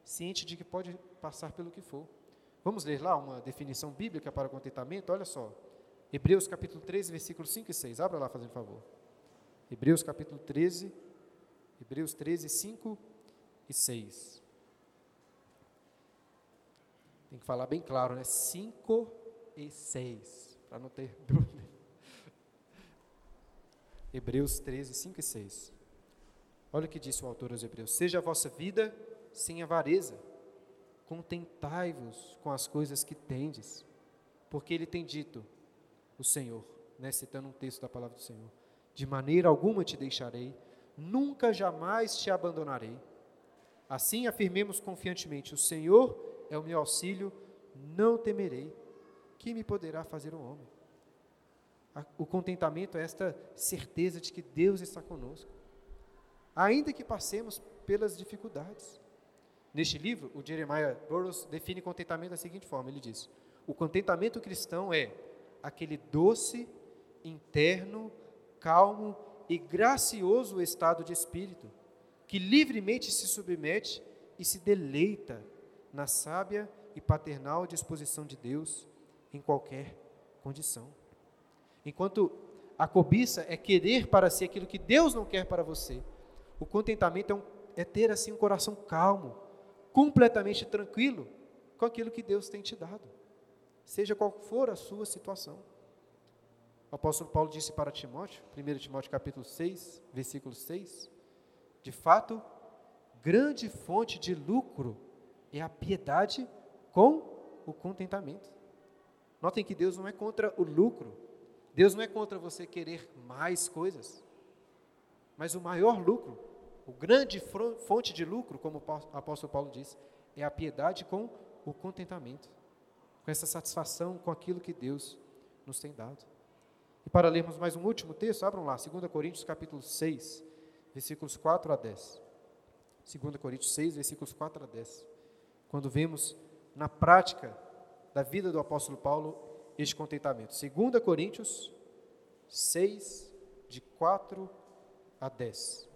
ciente de que pode passar pelo que for. Vamos ler lá uma definição bíblica para contentamento? Olha só. Hebreus capítulo 13, versículos 5 e 6. Abra lá, fazendo favor. Hebreus capítulo 13, Hebreus 13, 5 e 6. Tem que falar bem claro, né? 5 e 6, para não ter dúvida. Hebreus 13, 5 e 6. Olha o que disse o autor aos Hebreus: Seja a vossa vida sem avareza contentai-vos com as coisas que tendes, porque ele tem dito, o Senhor, né, citando um texto da palavra do Senhor. De maneira alguma te deixarei, nunca jamais te abandonarei. Assim afirmemos confiantemente: O Senhor é o meu auxílio, não temerei. Que me poderá fazer o homem? O contentamento é esta certeza de que Deus está conosco, ainda que passemos pelas dificuldades. Neste livro, o Jeremiah Burroughs define contentamento da seguinte forma: ele diz: O contentamento cristão é aquele doce, interno, calmo e gracioso estado de espírito que livremente se submete e se deleita na sábia e paternal disposição de Deus em qualquer condição. Enquanto a cobiça é querer para si aquilo que Deus não quer para você, o contentamento é, um, é ter assim um coração calmo, completamente tranquilo com aquilo que Deus tem te dado, seja qual for a sua situação. O apóstolo Paulo disse para Timóteo, 1 Timóteo capítulo 6, versículo 6, de fato, grande fonte de lucro é a piedade com o contentamento. Notem que Deus não é contra o lucro. Deus não é contra você querer mais coisas. Mas o maior lucro, o grande fonte de lucro, como o apóstolo Paulo diz, é a piedade com o contentamento. Com essa satisfação com aquilo que Deus nos tem dado. E para lermos mais um último texto, abram lá, 2 Coríntios capítulo 6, versículos 4 a 10. 2 Coríntios 6, versículos 4 a 10. Quando vemos na prática da vida do apóstolo Paulo este contentamento. 2 Coríntios 6, de 4 a 10.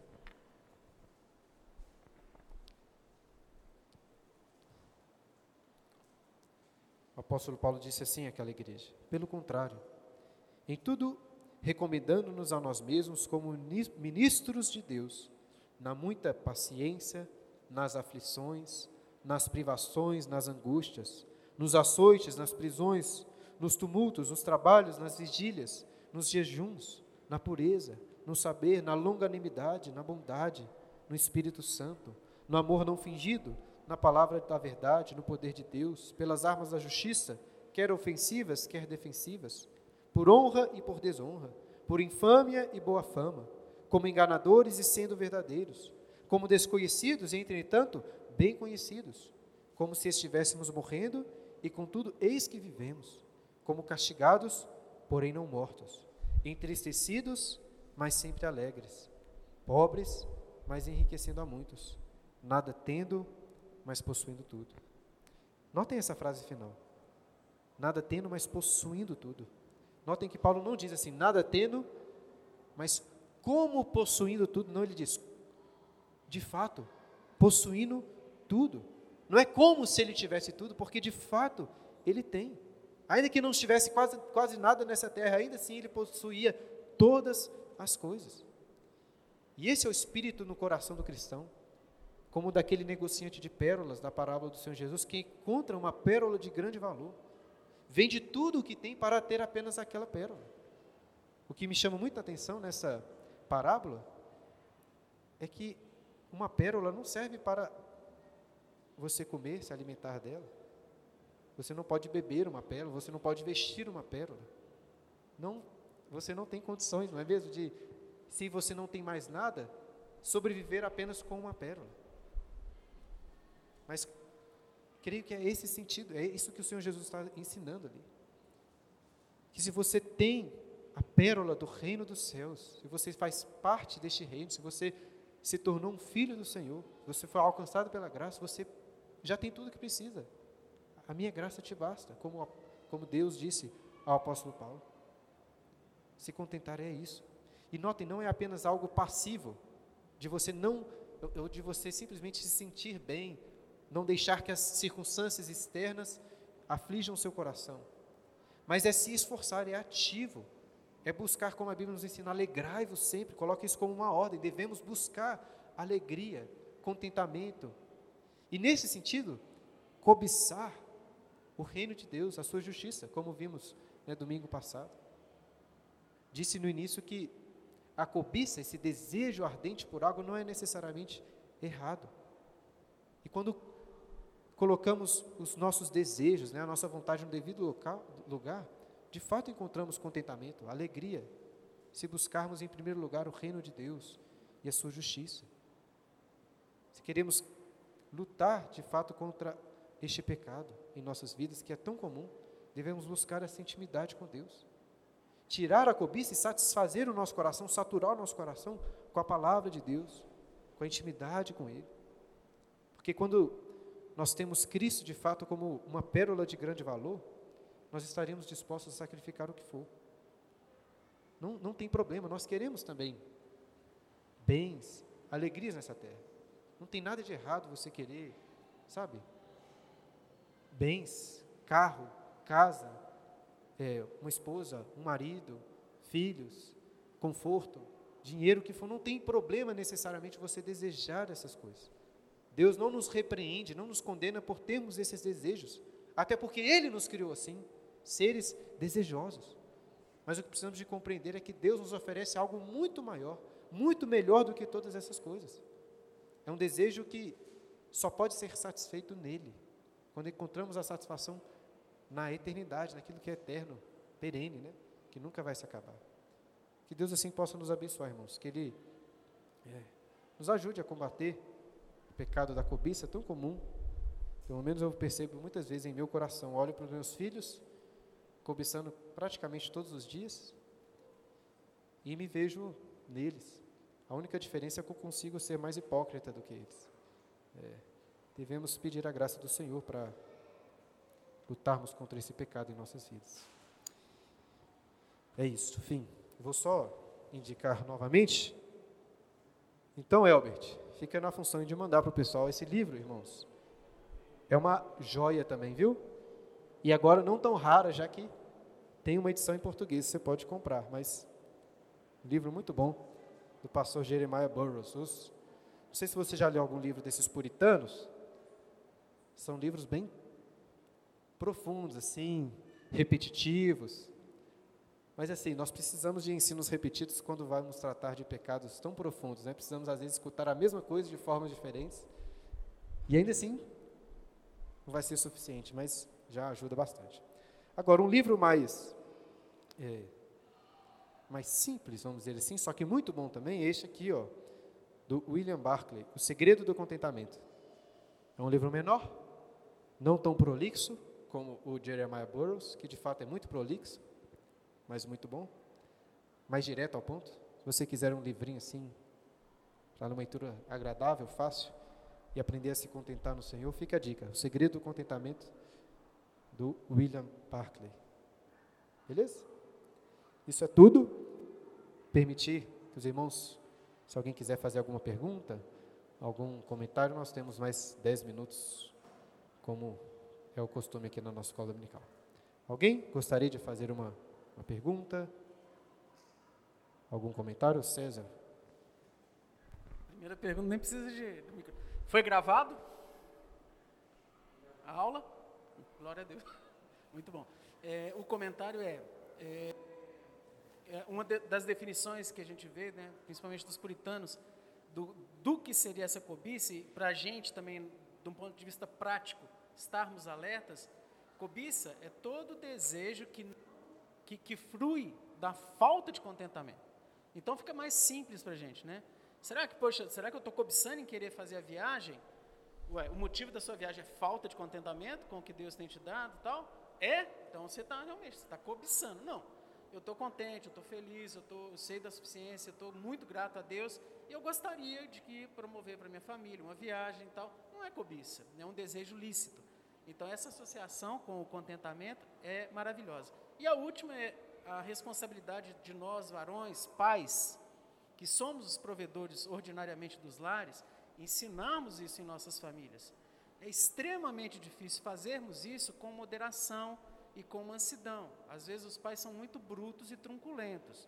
O apóstolo Paulo disse assim àquela igreja: pelo contrário, em tudo recomendando-nos a nós mesmos como ministros de Deus, na muita paciência, nas aflições, nas privações, nas angústias, nos açoites, nas prisões, nos tumultos, nos trabalhos, nas vigílias, nos jejuns, na pureza, no saber, na longanimidade, na bondade, no Espírito Santo, no amor não fingido, na palavra da verdade, no poder de Deus, pelas armas da justiça, quer ofensivas, quer defensivas por honra e por desonra, por infâmia e boa fama, como enganadores e sendo verdadeiros, como desconhecidos e, entretanto, bem conhecidos, como se estivéssemos morrendo e, contudo, eis que vivemos, como castigados, porém não mortos, entristecidos, mas sempre alegres, pobres, mas enriquecendo a muitos, nada tendo, mas possuindo tudo. Notem essa frase final. Nada tendo, mas possuindo tudo. Notem que Paulo não diz assim, nada tendo, mas como possuindo tudo. Não, ele diz, de fato, possuindo tudo. Não é como se ele tivesse tudo, porque de fato ele tem. Ainda que não tivesse quase, quase nada nessa terra, ainda assim ele possuía todas as coisas. E esse é o espírito no coração do cristão, como daquele negociante de pérolas da parábola do Senhor Jesus, que encontra uma pérola de grande valor vende tudo o que tem para ter apenas aquela pérola. O que me chama muita atenção nessa parábola é que uma pérola não serve para você comer, se alimentar dela. Você não pode beber uma pérola, você não pode vestir uma pérola. Não, você não tem condições, não é mesmo, de, se você não tem mais nada, sobreviver apenas com uma pérola. Mas Creio que é esse sentido, é isso que o Senhor Jesus está ensinando ali. Que se você tem a pérola do reino dos céus, se você faz parte deste reino, se você se tornou um filho do Senhor, se você foi alcançado pela graça, você já tem tudo que precisa. A minha graça te basta, como, como Deus disse ao apóstolo Paulo. Se contentar é isso. E notem, não é apenas algo passivo, de você não, ou de você simplesmente se sentir bem, não deixar que as circunstâncias externas aflijam o seu coração. Mas é se esforçar, é ativo, é buscar, como a Bíblia nos ensina, alegrai-vos sempre, coloque isso como uma ordem, devemos buscar alegria, contentamento. E nesse sentido, cobiçar o reino de Deus, a sua justiça, como vimos né, domingo passado. Disse no início que a cobiça, esse desejo ardente por algo, não é necessariamente errado. E quando colocamos os nossos desejos, né, a nossa vontade no devido local, lugar, de fato encontramos contentamento, alegria, se buscarmos em primeiro lugar o reino de Deus e a sua justiça. Se queremos lutar de fato contra este pecado em nossas vidas, que é tão comum, devemos buscar essa intimidade com Deus. Tirar a cobiça e satisfazer o nosso coração, saturar o nosso coração com a palavra de Deus, com a intimidade com Ele. Porque quando nós temos Cristo de fato como uma pérola de grande valor, nós estaríamos dispostos a sacrificar o que for. Não, não tem problema, nós queremos também bens, alegrias nessa terra. Não tem nada de errado você querer, sabe? Bens, carro, casa, é, uma esposa, um marido, filhos, conforto, dinheiro que for. Não tem problema necessariamente você desejar essas coisas. Deus não nos repreende, não nos condena por termos esses desejos, até porque Ele nos criou assim, seres desejosos. Mas o que precisamos de compreender é que Deus nos oferece algo muito maior, muito melhor do que todas essas coisas. É um desejo que só pode ser satisfeito nele, quando encontramos a satisfação na eternidade, naquilo que é eterno, perene, né? que nunca vai se acabar. Que Deus assim possa nos abençoar, irmãos, que Ele é, nos ajude a combater o pecado da cobiça tão comum. Pelo menos eu percebo muitas vezes em meu coração, olho para os meus filhos, cobiçando praticamente todos os dias, e me vejo neles. A única diferença é que eu consigo ser mais hipócrita do que eles. É, devemos pedir a graça do Senhor para lutarmos contra esse pecado em nossas vidas. É isso, fim. vou só indicar novamente. Então, Elbert, fica na função de mandar para o pessoal esse livro, irmãos. É uma joia também, viu? E agora não tão rara, já que tem uma edição em português, você pode comprar, mas livro muito bom do pastor Jeremiah Burroughs. Os, não sei se você já leu algum livro desses puritanos. São livros bem profundos, assim, repetitivos. Mas assim, nós precisamos de ensinos repetidos quando vamos tratar de pecados tão profundos, né? Precisamos às vezes escutar a mesma coisa de formas diferentes. E ainda assim, não vai ser suficiente, mas já ajuda bastante. Agora, um livro mais é, mais simples, vamos dizer assim, só que muito bom também, é este aqui, ó, do William Barclay, O Segredo do Contentamento. É um livro menor, não tão prolixo como o Jeremiah Burroughs, que de fato é muito prolixo, mas muito bom, mais direto ao ponto. Se você quiser um livrinho assim, para uma leitura agradável, fácil, e aprender a se contentar no Senhor, fica a dica. O Segredo do Contentamento, do William Barclay. Beleza? Isso é tudo. Permitir que os irmãos, se alguém quiser fazer alguma pergunta, algum comentário, nós temos mais 10 minutos, como é o costume aqui na nossa escola dominical. Alguém gostaria de fazer uma, uma pergunta? Algum comentário? César? Primeira pergunta, nem precisa de. Foi gravado? A aula? Glória a Deus. Muito bom. É, o comentário é, é uma de, das definições que a gente vê, né, principalmente dos puritanos, do, do que seria essa cobiça, para a gente também, de um ponto de vista prático, estarmos alertas, cobiça é todo desejo que, que, que da falta de contentamento. Então fica mais simples para a gente, né? Será que, poxa, será que eu estou cobiçando em querer fazer a viagem? Ué, o motivo da sua viagem é falta de contentamento com o que Deus tem te dado tal? É? Então você está realmente, você está cobiçando. Não eu estou contente, eu estou feliz, eu, tô, eu sei da suficiência, eu estou muito grato a Deus e eu gostaria de que promover para minha família uma viagem e tal. Não é cobiça, é um desejo lícito. Então essa associação com o contentamento é maravilhosa. E a última é a responsabilidade de nós varões, pais, que somos os provedores ordinariamente dos lares, ensinarmos isso em nossas famílias. É extremamente difícil fazermos isso com moderação, e com mansidão. Às vezes os pais são muito brutos e trunculentos.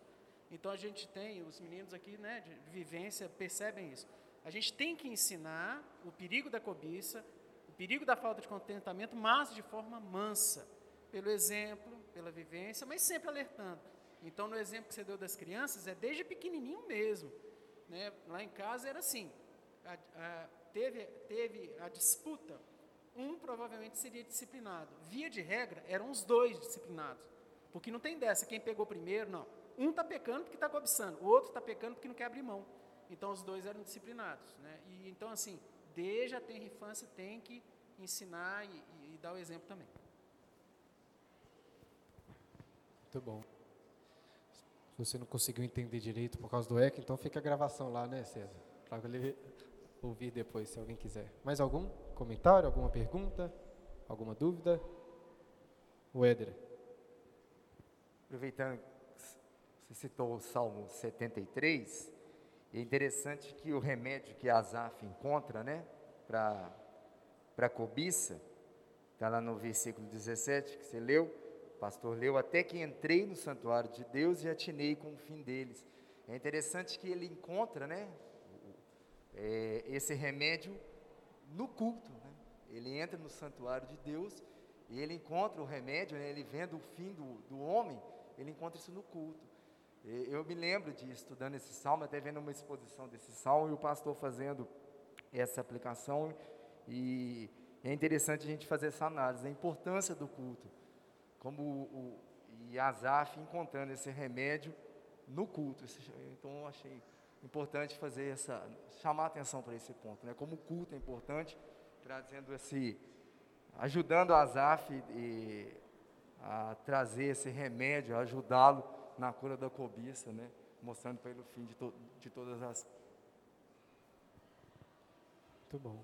Então a gente tem, os meninos aqui né, de vivência percebem isso. A gente tem que ensinar o perigo da cobiça, o perigo da falta de contentamento, mas de forma mansa, pelo exemplo, pela vivência, mas sempre alertando. Então, no exemplo que você deu das crianças, é desde pequenininho mesmo. Né? Lá em casa era assim: a, a, teve, teve a disputa um provavelmente seria disciplinado. Via de regra, eram os dois disciplinados, Porque não tem dessa, quem pegou primeiro, não. Um está pecando porque está cobiçando, o outro está pecando porque não quer abrir mão. Então os dois eram disciplinados. Né? E, então, assim, desde a tenra infância tem que ensinar e, e, e dar o exemplo também. Muito bom. Se você não conseguiu entender direito por causa do eco, então fica a gravação lá, né, César? Para ele ouvir depois, se alguém quiser. Mais algum comentário, alguma pergunta, alguma dúvida? O Éder. Aproveitando, você citou o Salmo 73, é interessante que o remédio que Asaf encontra, né, para a cobiça, está lá no versículo 17 que você leu, o pastor leu, até que entrei no santuário de Deus e atinei com o fim deles. É interessante que ele encontra, né, é, esse remédio no culto, né? ele entra no santuário de Deus e ele encontra o remédio, né, ele vendo o fim do, do homem, ele encontra isso no culto. Eu me lembro de estudando esse salmo, até vendo uma exposição desse salmo e o pastor fazendo essa aplicação. E é interessante a gente fazer essa análise, a importância do culto. Como o, o e Azaf encontrando esse remédio no culto. Então eu achei importante fazer essa, chamar atenção para esse ponto, né? Como o culto é importante, trazendo esse, ajudando a Azaf e, a trazer esse remédio, ajudá-lo na cura da cobiça, né? mostrando para ele o fim de, to de todas as. Muito bom.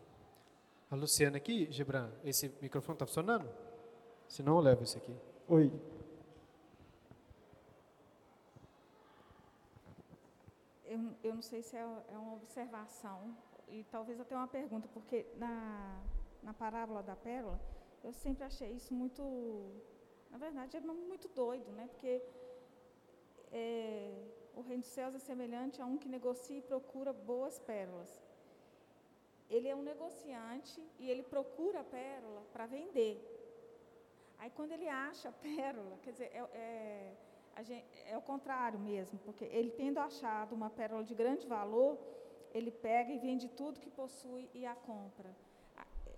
A Luciana aqui, Gibran, esse microfone está funcionando? Se não, eu levo esse aqui. Oi. Eu, eu não sei se é, é uma observação e talvez até uma pergunta, porque na, na parábola da pérola, eu sempre achei isso muito, na verdade, é muito doido, né? Porque é, o reino dos céus é semelhante a um que negocia e procura boas pérolas. Ele é um negociante e ele procura a pérola para vender. Aí quando ele acha a pérola, quer dizer, é, é, gente, é o contrário mesmo, porque ele tendo achado uma pérola de grande valor, ele pega e vende tudo que possui e a compra.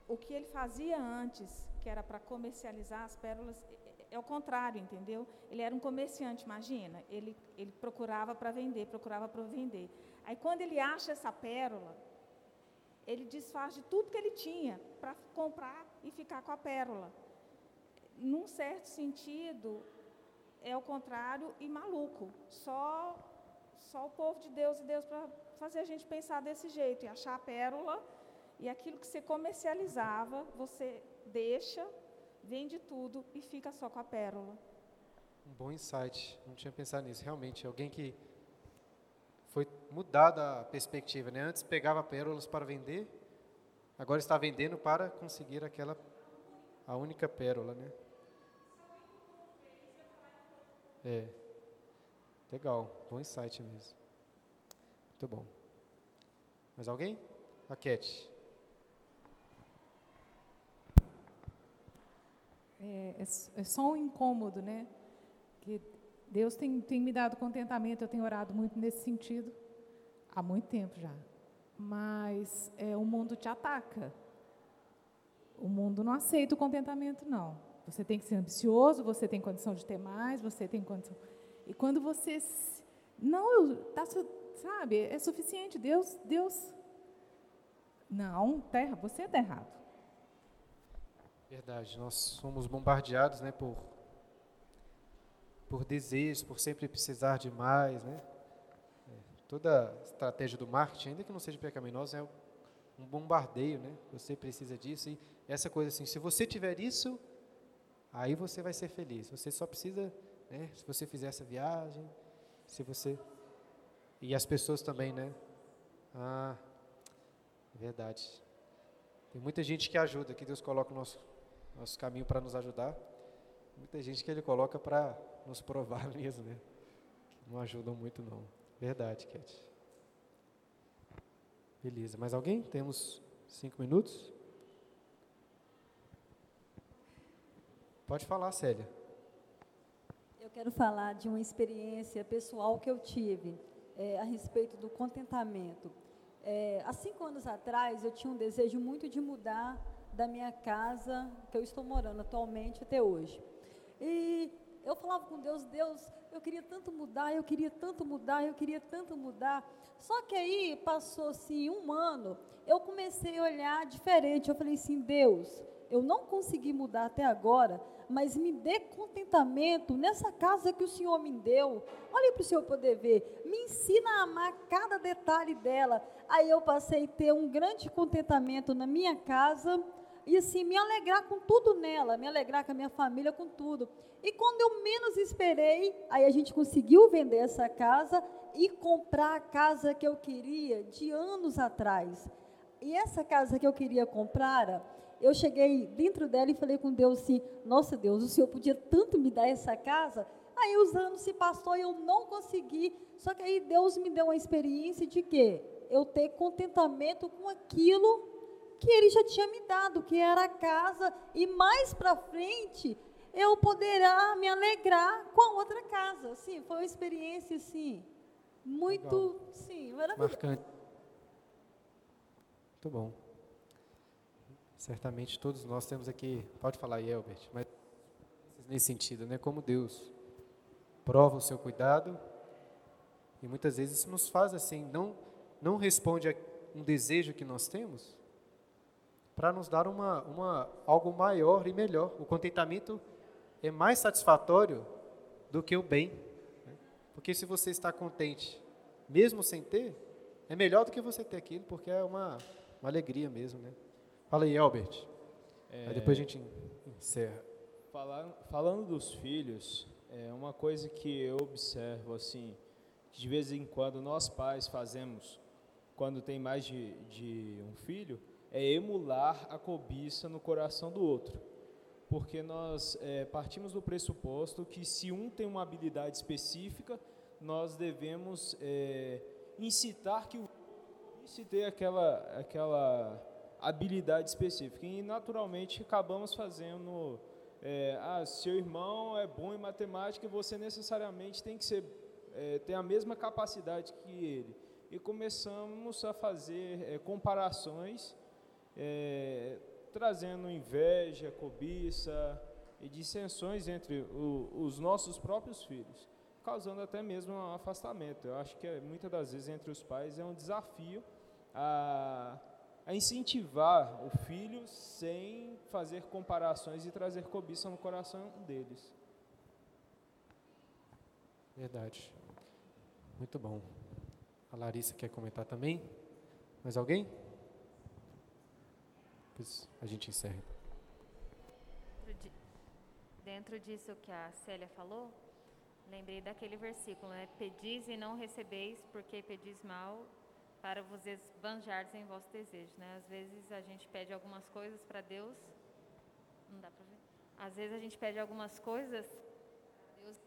O que ele fazia antes, que era para comercializar as pérolas, é o contrário, entendeu? Ele era um comerciante, imagina. Ele, ele procurava para vender, procurava para vender. Aí, quando ele acha essa pérola, ele desfaz de tudo que ele tinha para comprar e ficar com a pérola. Num certo sentido, é o contrário e maluco. Só, só o povo de Deus e Deus para fazer a gente pensar desse jeito e achar a pérola e aquilo que você comercializava, você deixa vende tudo e fica só com a pérola. Um bom insight. Não tinha pensado nisso. Realmente, alguém que foi mudada a perspectiva, né? Antes pegava pérolas para vender, agora está vendendo para conseguir aquela a única pérola, né? É. Legal, bom insight mesmo. Muito bom. Mais alguém? A Cat. é, é, é só um incômodo, né? Que Deus tem, tem me dado contentamento, eu tenho orado muito nesse sentido há muito tempo já. Mas é, o mundo te ataca. O mundo não aceita o contentamento, não. Você tem que ser ambicioso, você tem condição de ter mais, você tem condição. E quando você. Não, tá, sabe, é suficiente. Deus, Deus. Não, terra, você está errado. Verdade, nós somos bombardeados né, por, por desejos, por sempre precisar de mais. Né? É, toda estratégia do marketing, ainda que não seja pecaminosa, é um bombardeio. Né? Você precisa disso. E essa coisa assim, se você tiver isso, aí você vai ser feliz. Você só precisa, né, se você fizer essa viagem, se você. E as pessoas também, né? Ah, verdade. Tem muita gente que ajuda, que Deus coloca o nosso nosso caminho para nos ajudar. Muita gente que ele coloca para nos provar mesmo, né? Não ajudam muito não. Verdade, Cat. Beleza. Mais alguém? Temos cinco minutos. Pode falar, Célia. Eu quero falar de uma experiência pessoal que eu tive é, a respeito do contentamento. É, há cinco anos atrás, eu tinha um desejo muito de mudar da minha casa que eu estou morando atualmente até hoje. E eu falava com Deus, Deus, eu queria tanto mudar, eu queria tanto mudar, eu queria tanto mudar. Só que aí passou assim um ano, eu comecei a olhar diferente. Eu falei assim, Deus, eu não consegui mudar até agora, mas me dê contentamento nessa casa que o Senhor me deu. Olhe para o Senhor poder ver. Me ensina a amar cada detalhe dela. Aí eu passei a ter um grande contentamento na minha casa e assim, me alegrar com tudo nela, me alegrar com a minha família, com tudo. E quando eu menos esperei, aí a gente conseguiu vender essa casa e comprar a casa que eu queria de anos atrás. E essa casa que eu queria comprar, eu cheguei dentro dela e falei com Deus assim: Nossa Deus, o Senhor podia tanto me dar essa casa. Aí os anos se passou e eu não consegui. Só que aí Deus me deu uma experiência de quê? Eu ter contentamento com aquilo que ele já tinha me dado, que era a casa, e mais para frente eu poderá me alegrar com a outra casa. Sim, foi uma experiência assim muito, Legal. sim, maravilhosa. Marcante. Muito bom. Certamente todos nós temos aqui, pode falar aí, Albert, mas nesse sentido, né? Como Deus prova o seu cuidado e muitas vezes isso nos faz assim, não não responde a um desejo que nós temos, para nos dar uma, uma, algo maior e melhor. O contentamento é mais satisfatório do que o bem. Né? Porque se você está contente, mesmo sem ter, é melhor do que você ter aquilo, porque é uma, uma alegria mesmo. Né? Fala aí, Albert. É, aí depois a gente encerra. Falando, falando dos filhos, é uma coisa que eu observo assim, que de vez em quando nós pais fazemos, quando tem mais de, de um filho, é emular a cobiça no coração do outro. Porque nós é, partimos do pressuposto que se um tem uma habilidade específica, nós devemos é, incitar que o se ter aquela, aquela habilidade específica. E naturalmente acabamos fazendo. É, ah, seu irmão é bom em matemática e você necessariamente tem que ser, é, ter a mesma capacidade que ele. E começamos a fazer é, comparações é, trazendo inveja, cobiça e dissensões entre o, os nossos próprios filhos, causando até mesmo um afastamento. Eu acho que é, muitas das vezes entre os pais é um desafio a, a incentivar o filho sem fazer comparações e trazer cobiça no coração deles. Verdade. Muito bom. A Larissa quer comentar também? Mais alguém? Depois a gente encerra. Dentro disso que a Célia falou, lembrei daquele versículo, né? Pedis e não recebeis, porque pedis mal para vos esbanjardes em vossos desejos, né? Às vezes a gente pede algumas coisas para Deus, não dá para ver. Às vezes a gente pede algumas coisas, Deus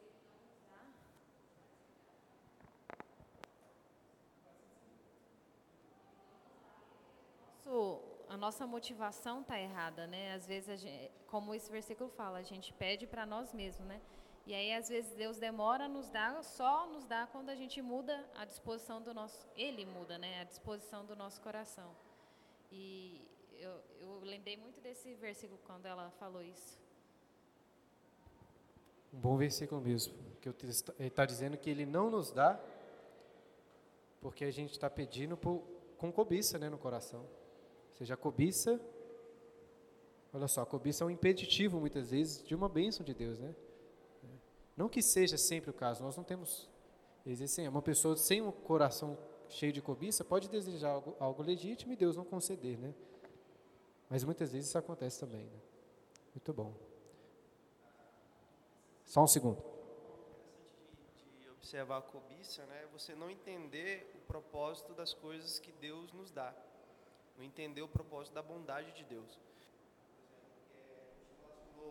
a nossa motivação está errada, né? Às vezes, gente, como esse versículo fala, a gente pede para nós mesmos, né? E aí, às vezes, Deus demora a nos dar, só nos dá quando a gente muda a disposição do nosso... Ele muda, né? A disposição do nosso coração. E eu, eu lembrei muito desse versículo quando ela falou isso. Um bom versículo mesmo. Que ele está dizendo que ele não nos dá porque a gente está pedindo por, com cobiça né, no coração seja, a cobiça, olha só, a cobiça é um impeditivo, muitas vezes, de uma bênção de Deus, né? Não que seja sempre o caso, nós não temos, existem, uma pessoa sem um coração cheio de cobiça pode desejar algo, algo legítimo e Deus não conceder, né? Mas muitas vezes isso acontece também, né? Muito bom. Só um segundo. De observar a cobiça, né? Você não entender o propósito das coisas que Deus nos dá não entender o propósito da bondade de Deus.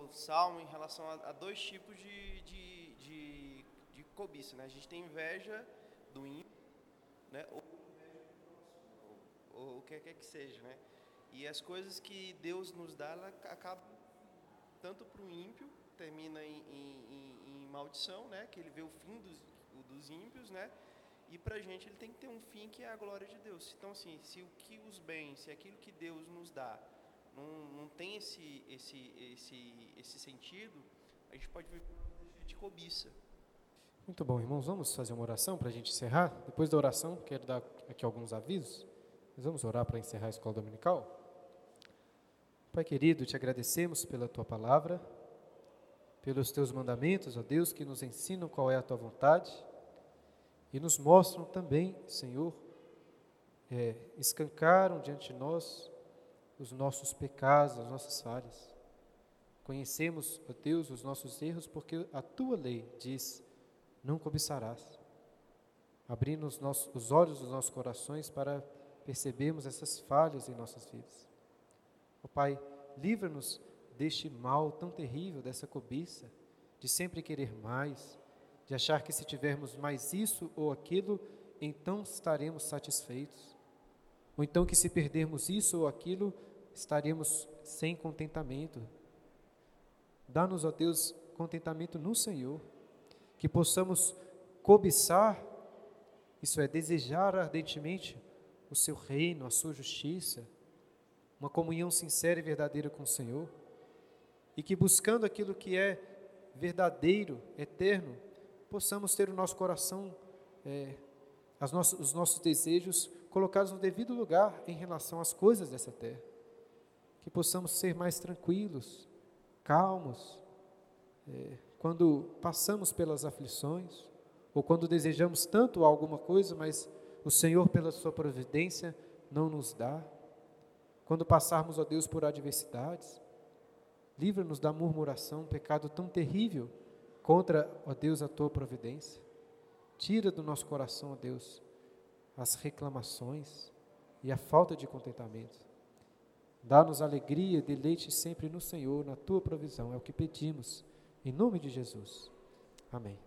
O Salmo em relação a, a dois tipos de, de, de, de, cobiça. Né? A gente tem inveja do ímpio, né? ou, ou, o que quer que seja. Né? E as coisas que Deus nos dá, ela acaba tanto para o ímpio, termina em, em, em, maldição, né? que ele vê o fim dos, dos ímpios, né? E para a gente ele tem que ter um fim que é a glória de Deus. Então, assim, se o que os bens, se aquilo que Deus nos dá, não, não tem esse, esse, esse, esse sentido, a gente pode ver de cobiça. Muito bom, irmãos. Vamos fazer uma oração para a gente encerrar? Depois da oração, quero dar aqui alguns avisos. Vamos orar para encerrar a escola dominical. Pai querido, te agradecemos pela tua palavra, pelos teus mandamentos, ó Deus, que nos ensinam qual é a tua vontade e nos mostram também, Senhor, é, escancaram diante de nós os nossos pecados, as nossas falhas. Conhecemos, ó Deus, os nossos erros, porque a tua lei diz: não cobiçarás. Abrindo os, nossos, os olhos dos nossos corações para percebermos essas falhas em nossas vidas. Ó Pai, livra-nos deste mal tão terrível, dessa cobiça, de sempre querer mais, de achar que se tivermos mais isso ou aquilo, então estaremos satisfeitos. Ou então que se perdermos isso ou aquilo, estaremos sem contentamento. Dá-nos, ó Deus, contentamento no Senhor, que possamos cobiçar, isso é, desejar ardentemente o seu reino, a sua justiça, uma comunhão sincera e verdadeira com o Senhor, e que buscando aquilo que é verdadeiro, eterno, possamos ter o nosso coração, é, os nossos desejos colocados no devido lugar em relação às coisas dessa terra. Que possamos ser mais tranquilos, calmos, é, quando passamos pelas aflições, ou quando desejamos tanto alguma coisa, mas o Senhor, pela Sua providência, não nos dá. Quando passarmos, ó Deus, por adversidades, livra-nos da murmuração, um pecado tão terrível contra, ó Deus, a Tua providência. Tira do nosso coração, ó Deus, as reclamações e a falta de contentamento. Dá-nos alegria e deleite sempre no Senhor, na Tua provisão. É o que pedimos, em nome de Jesus. Amém.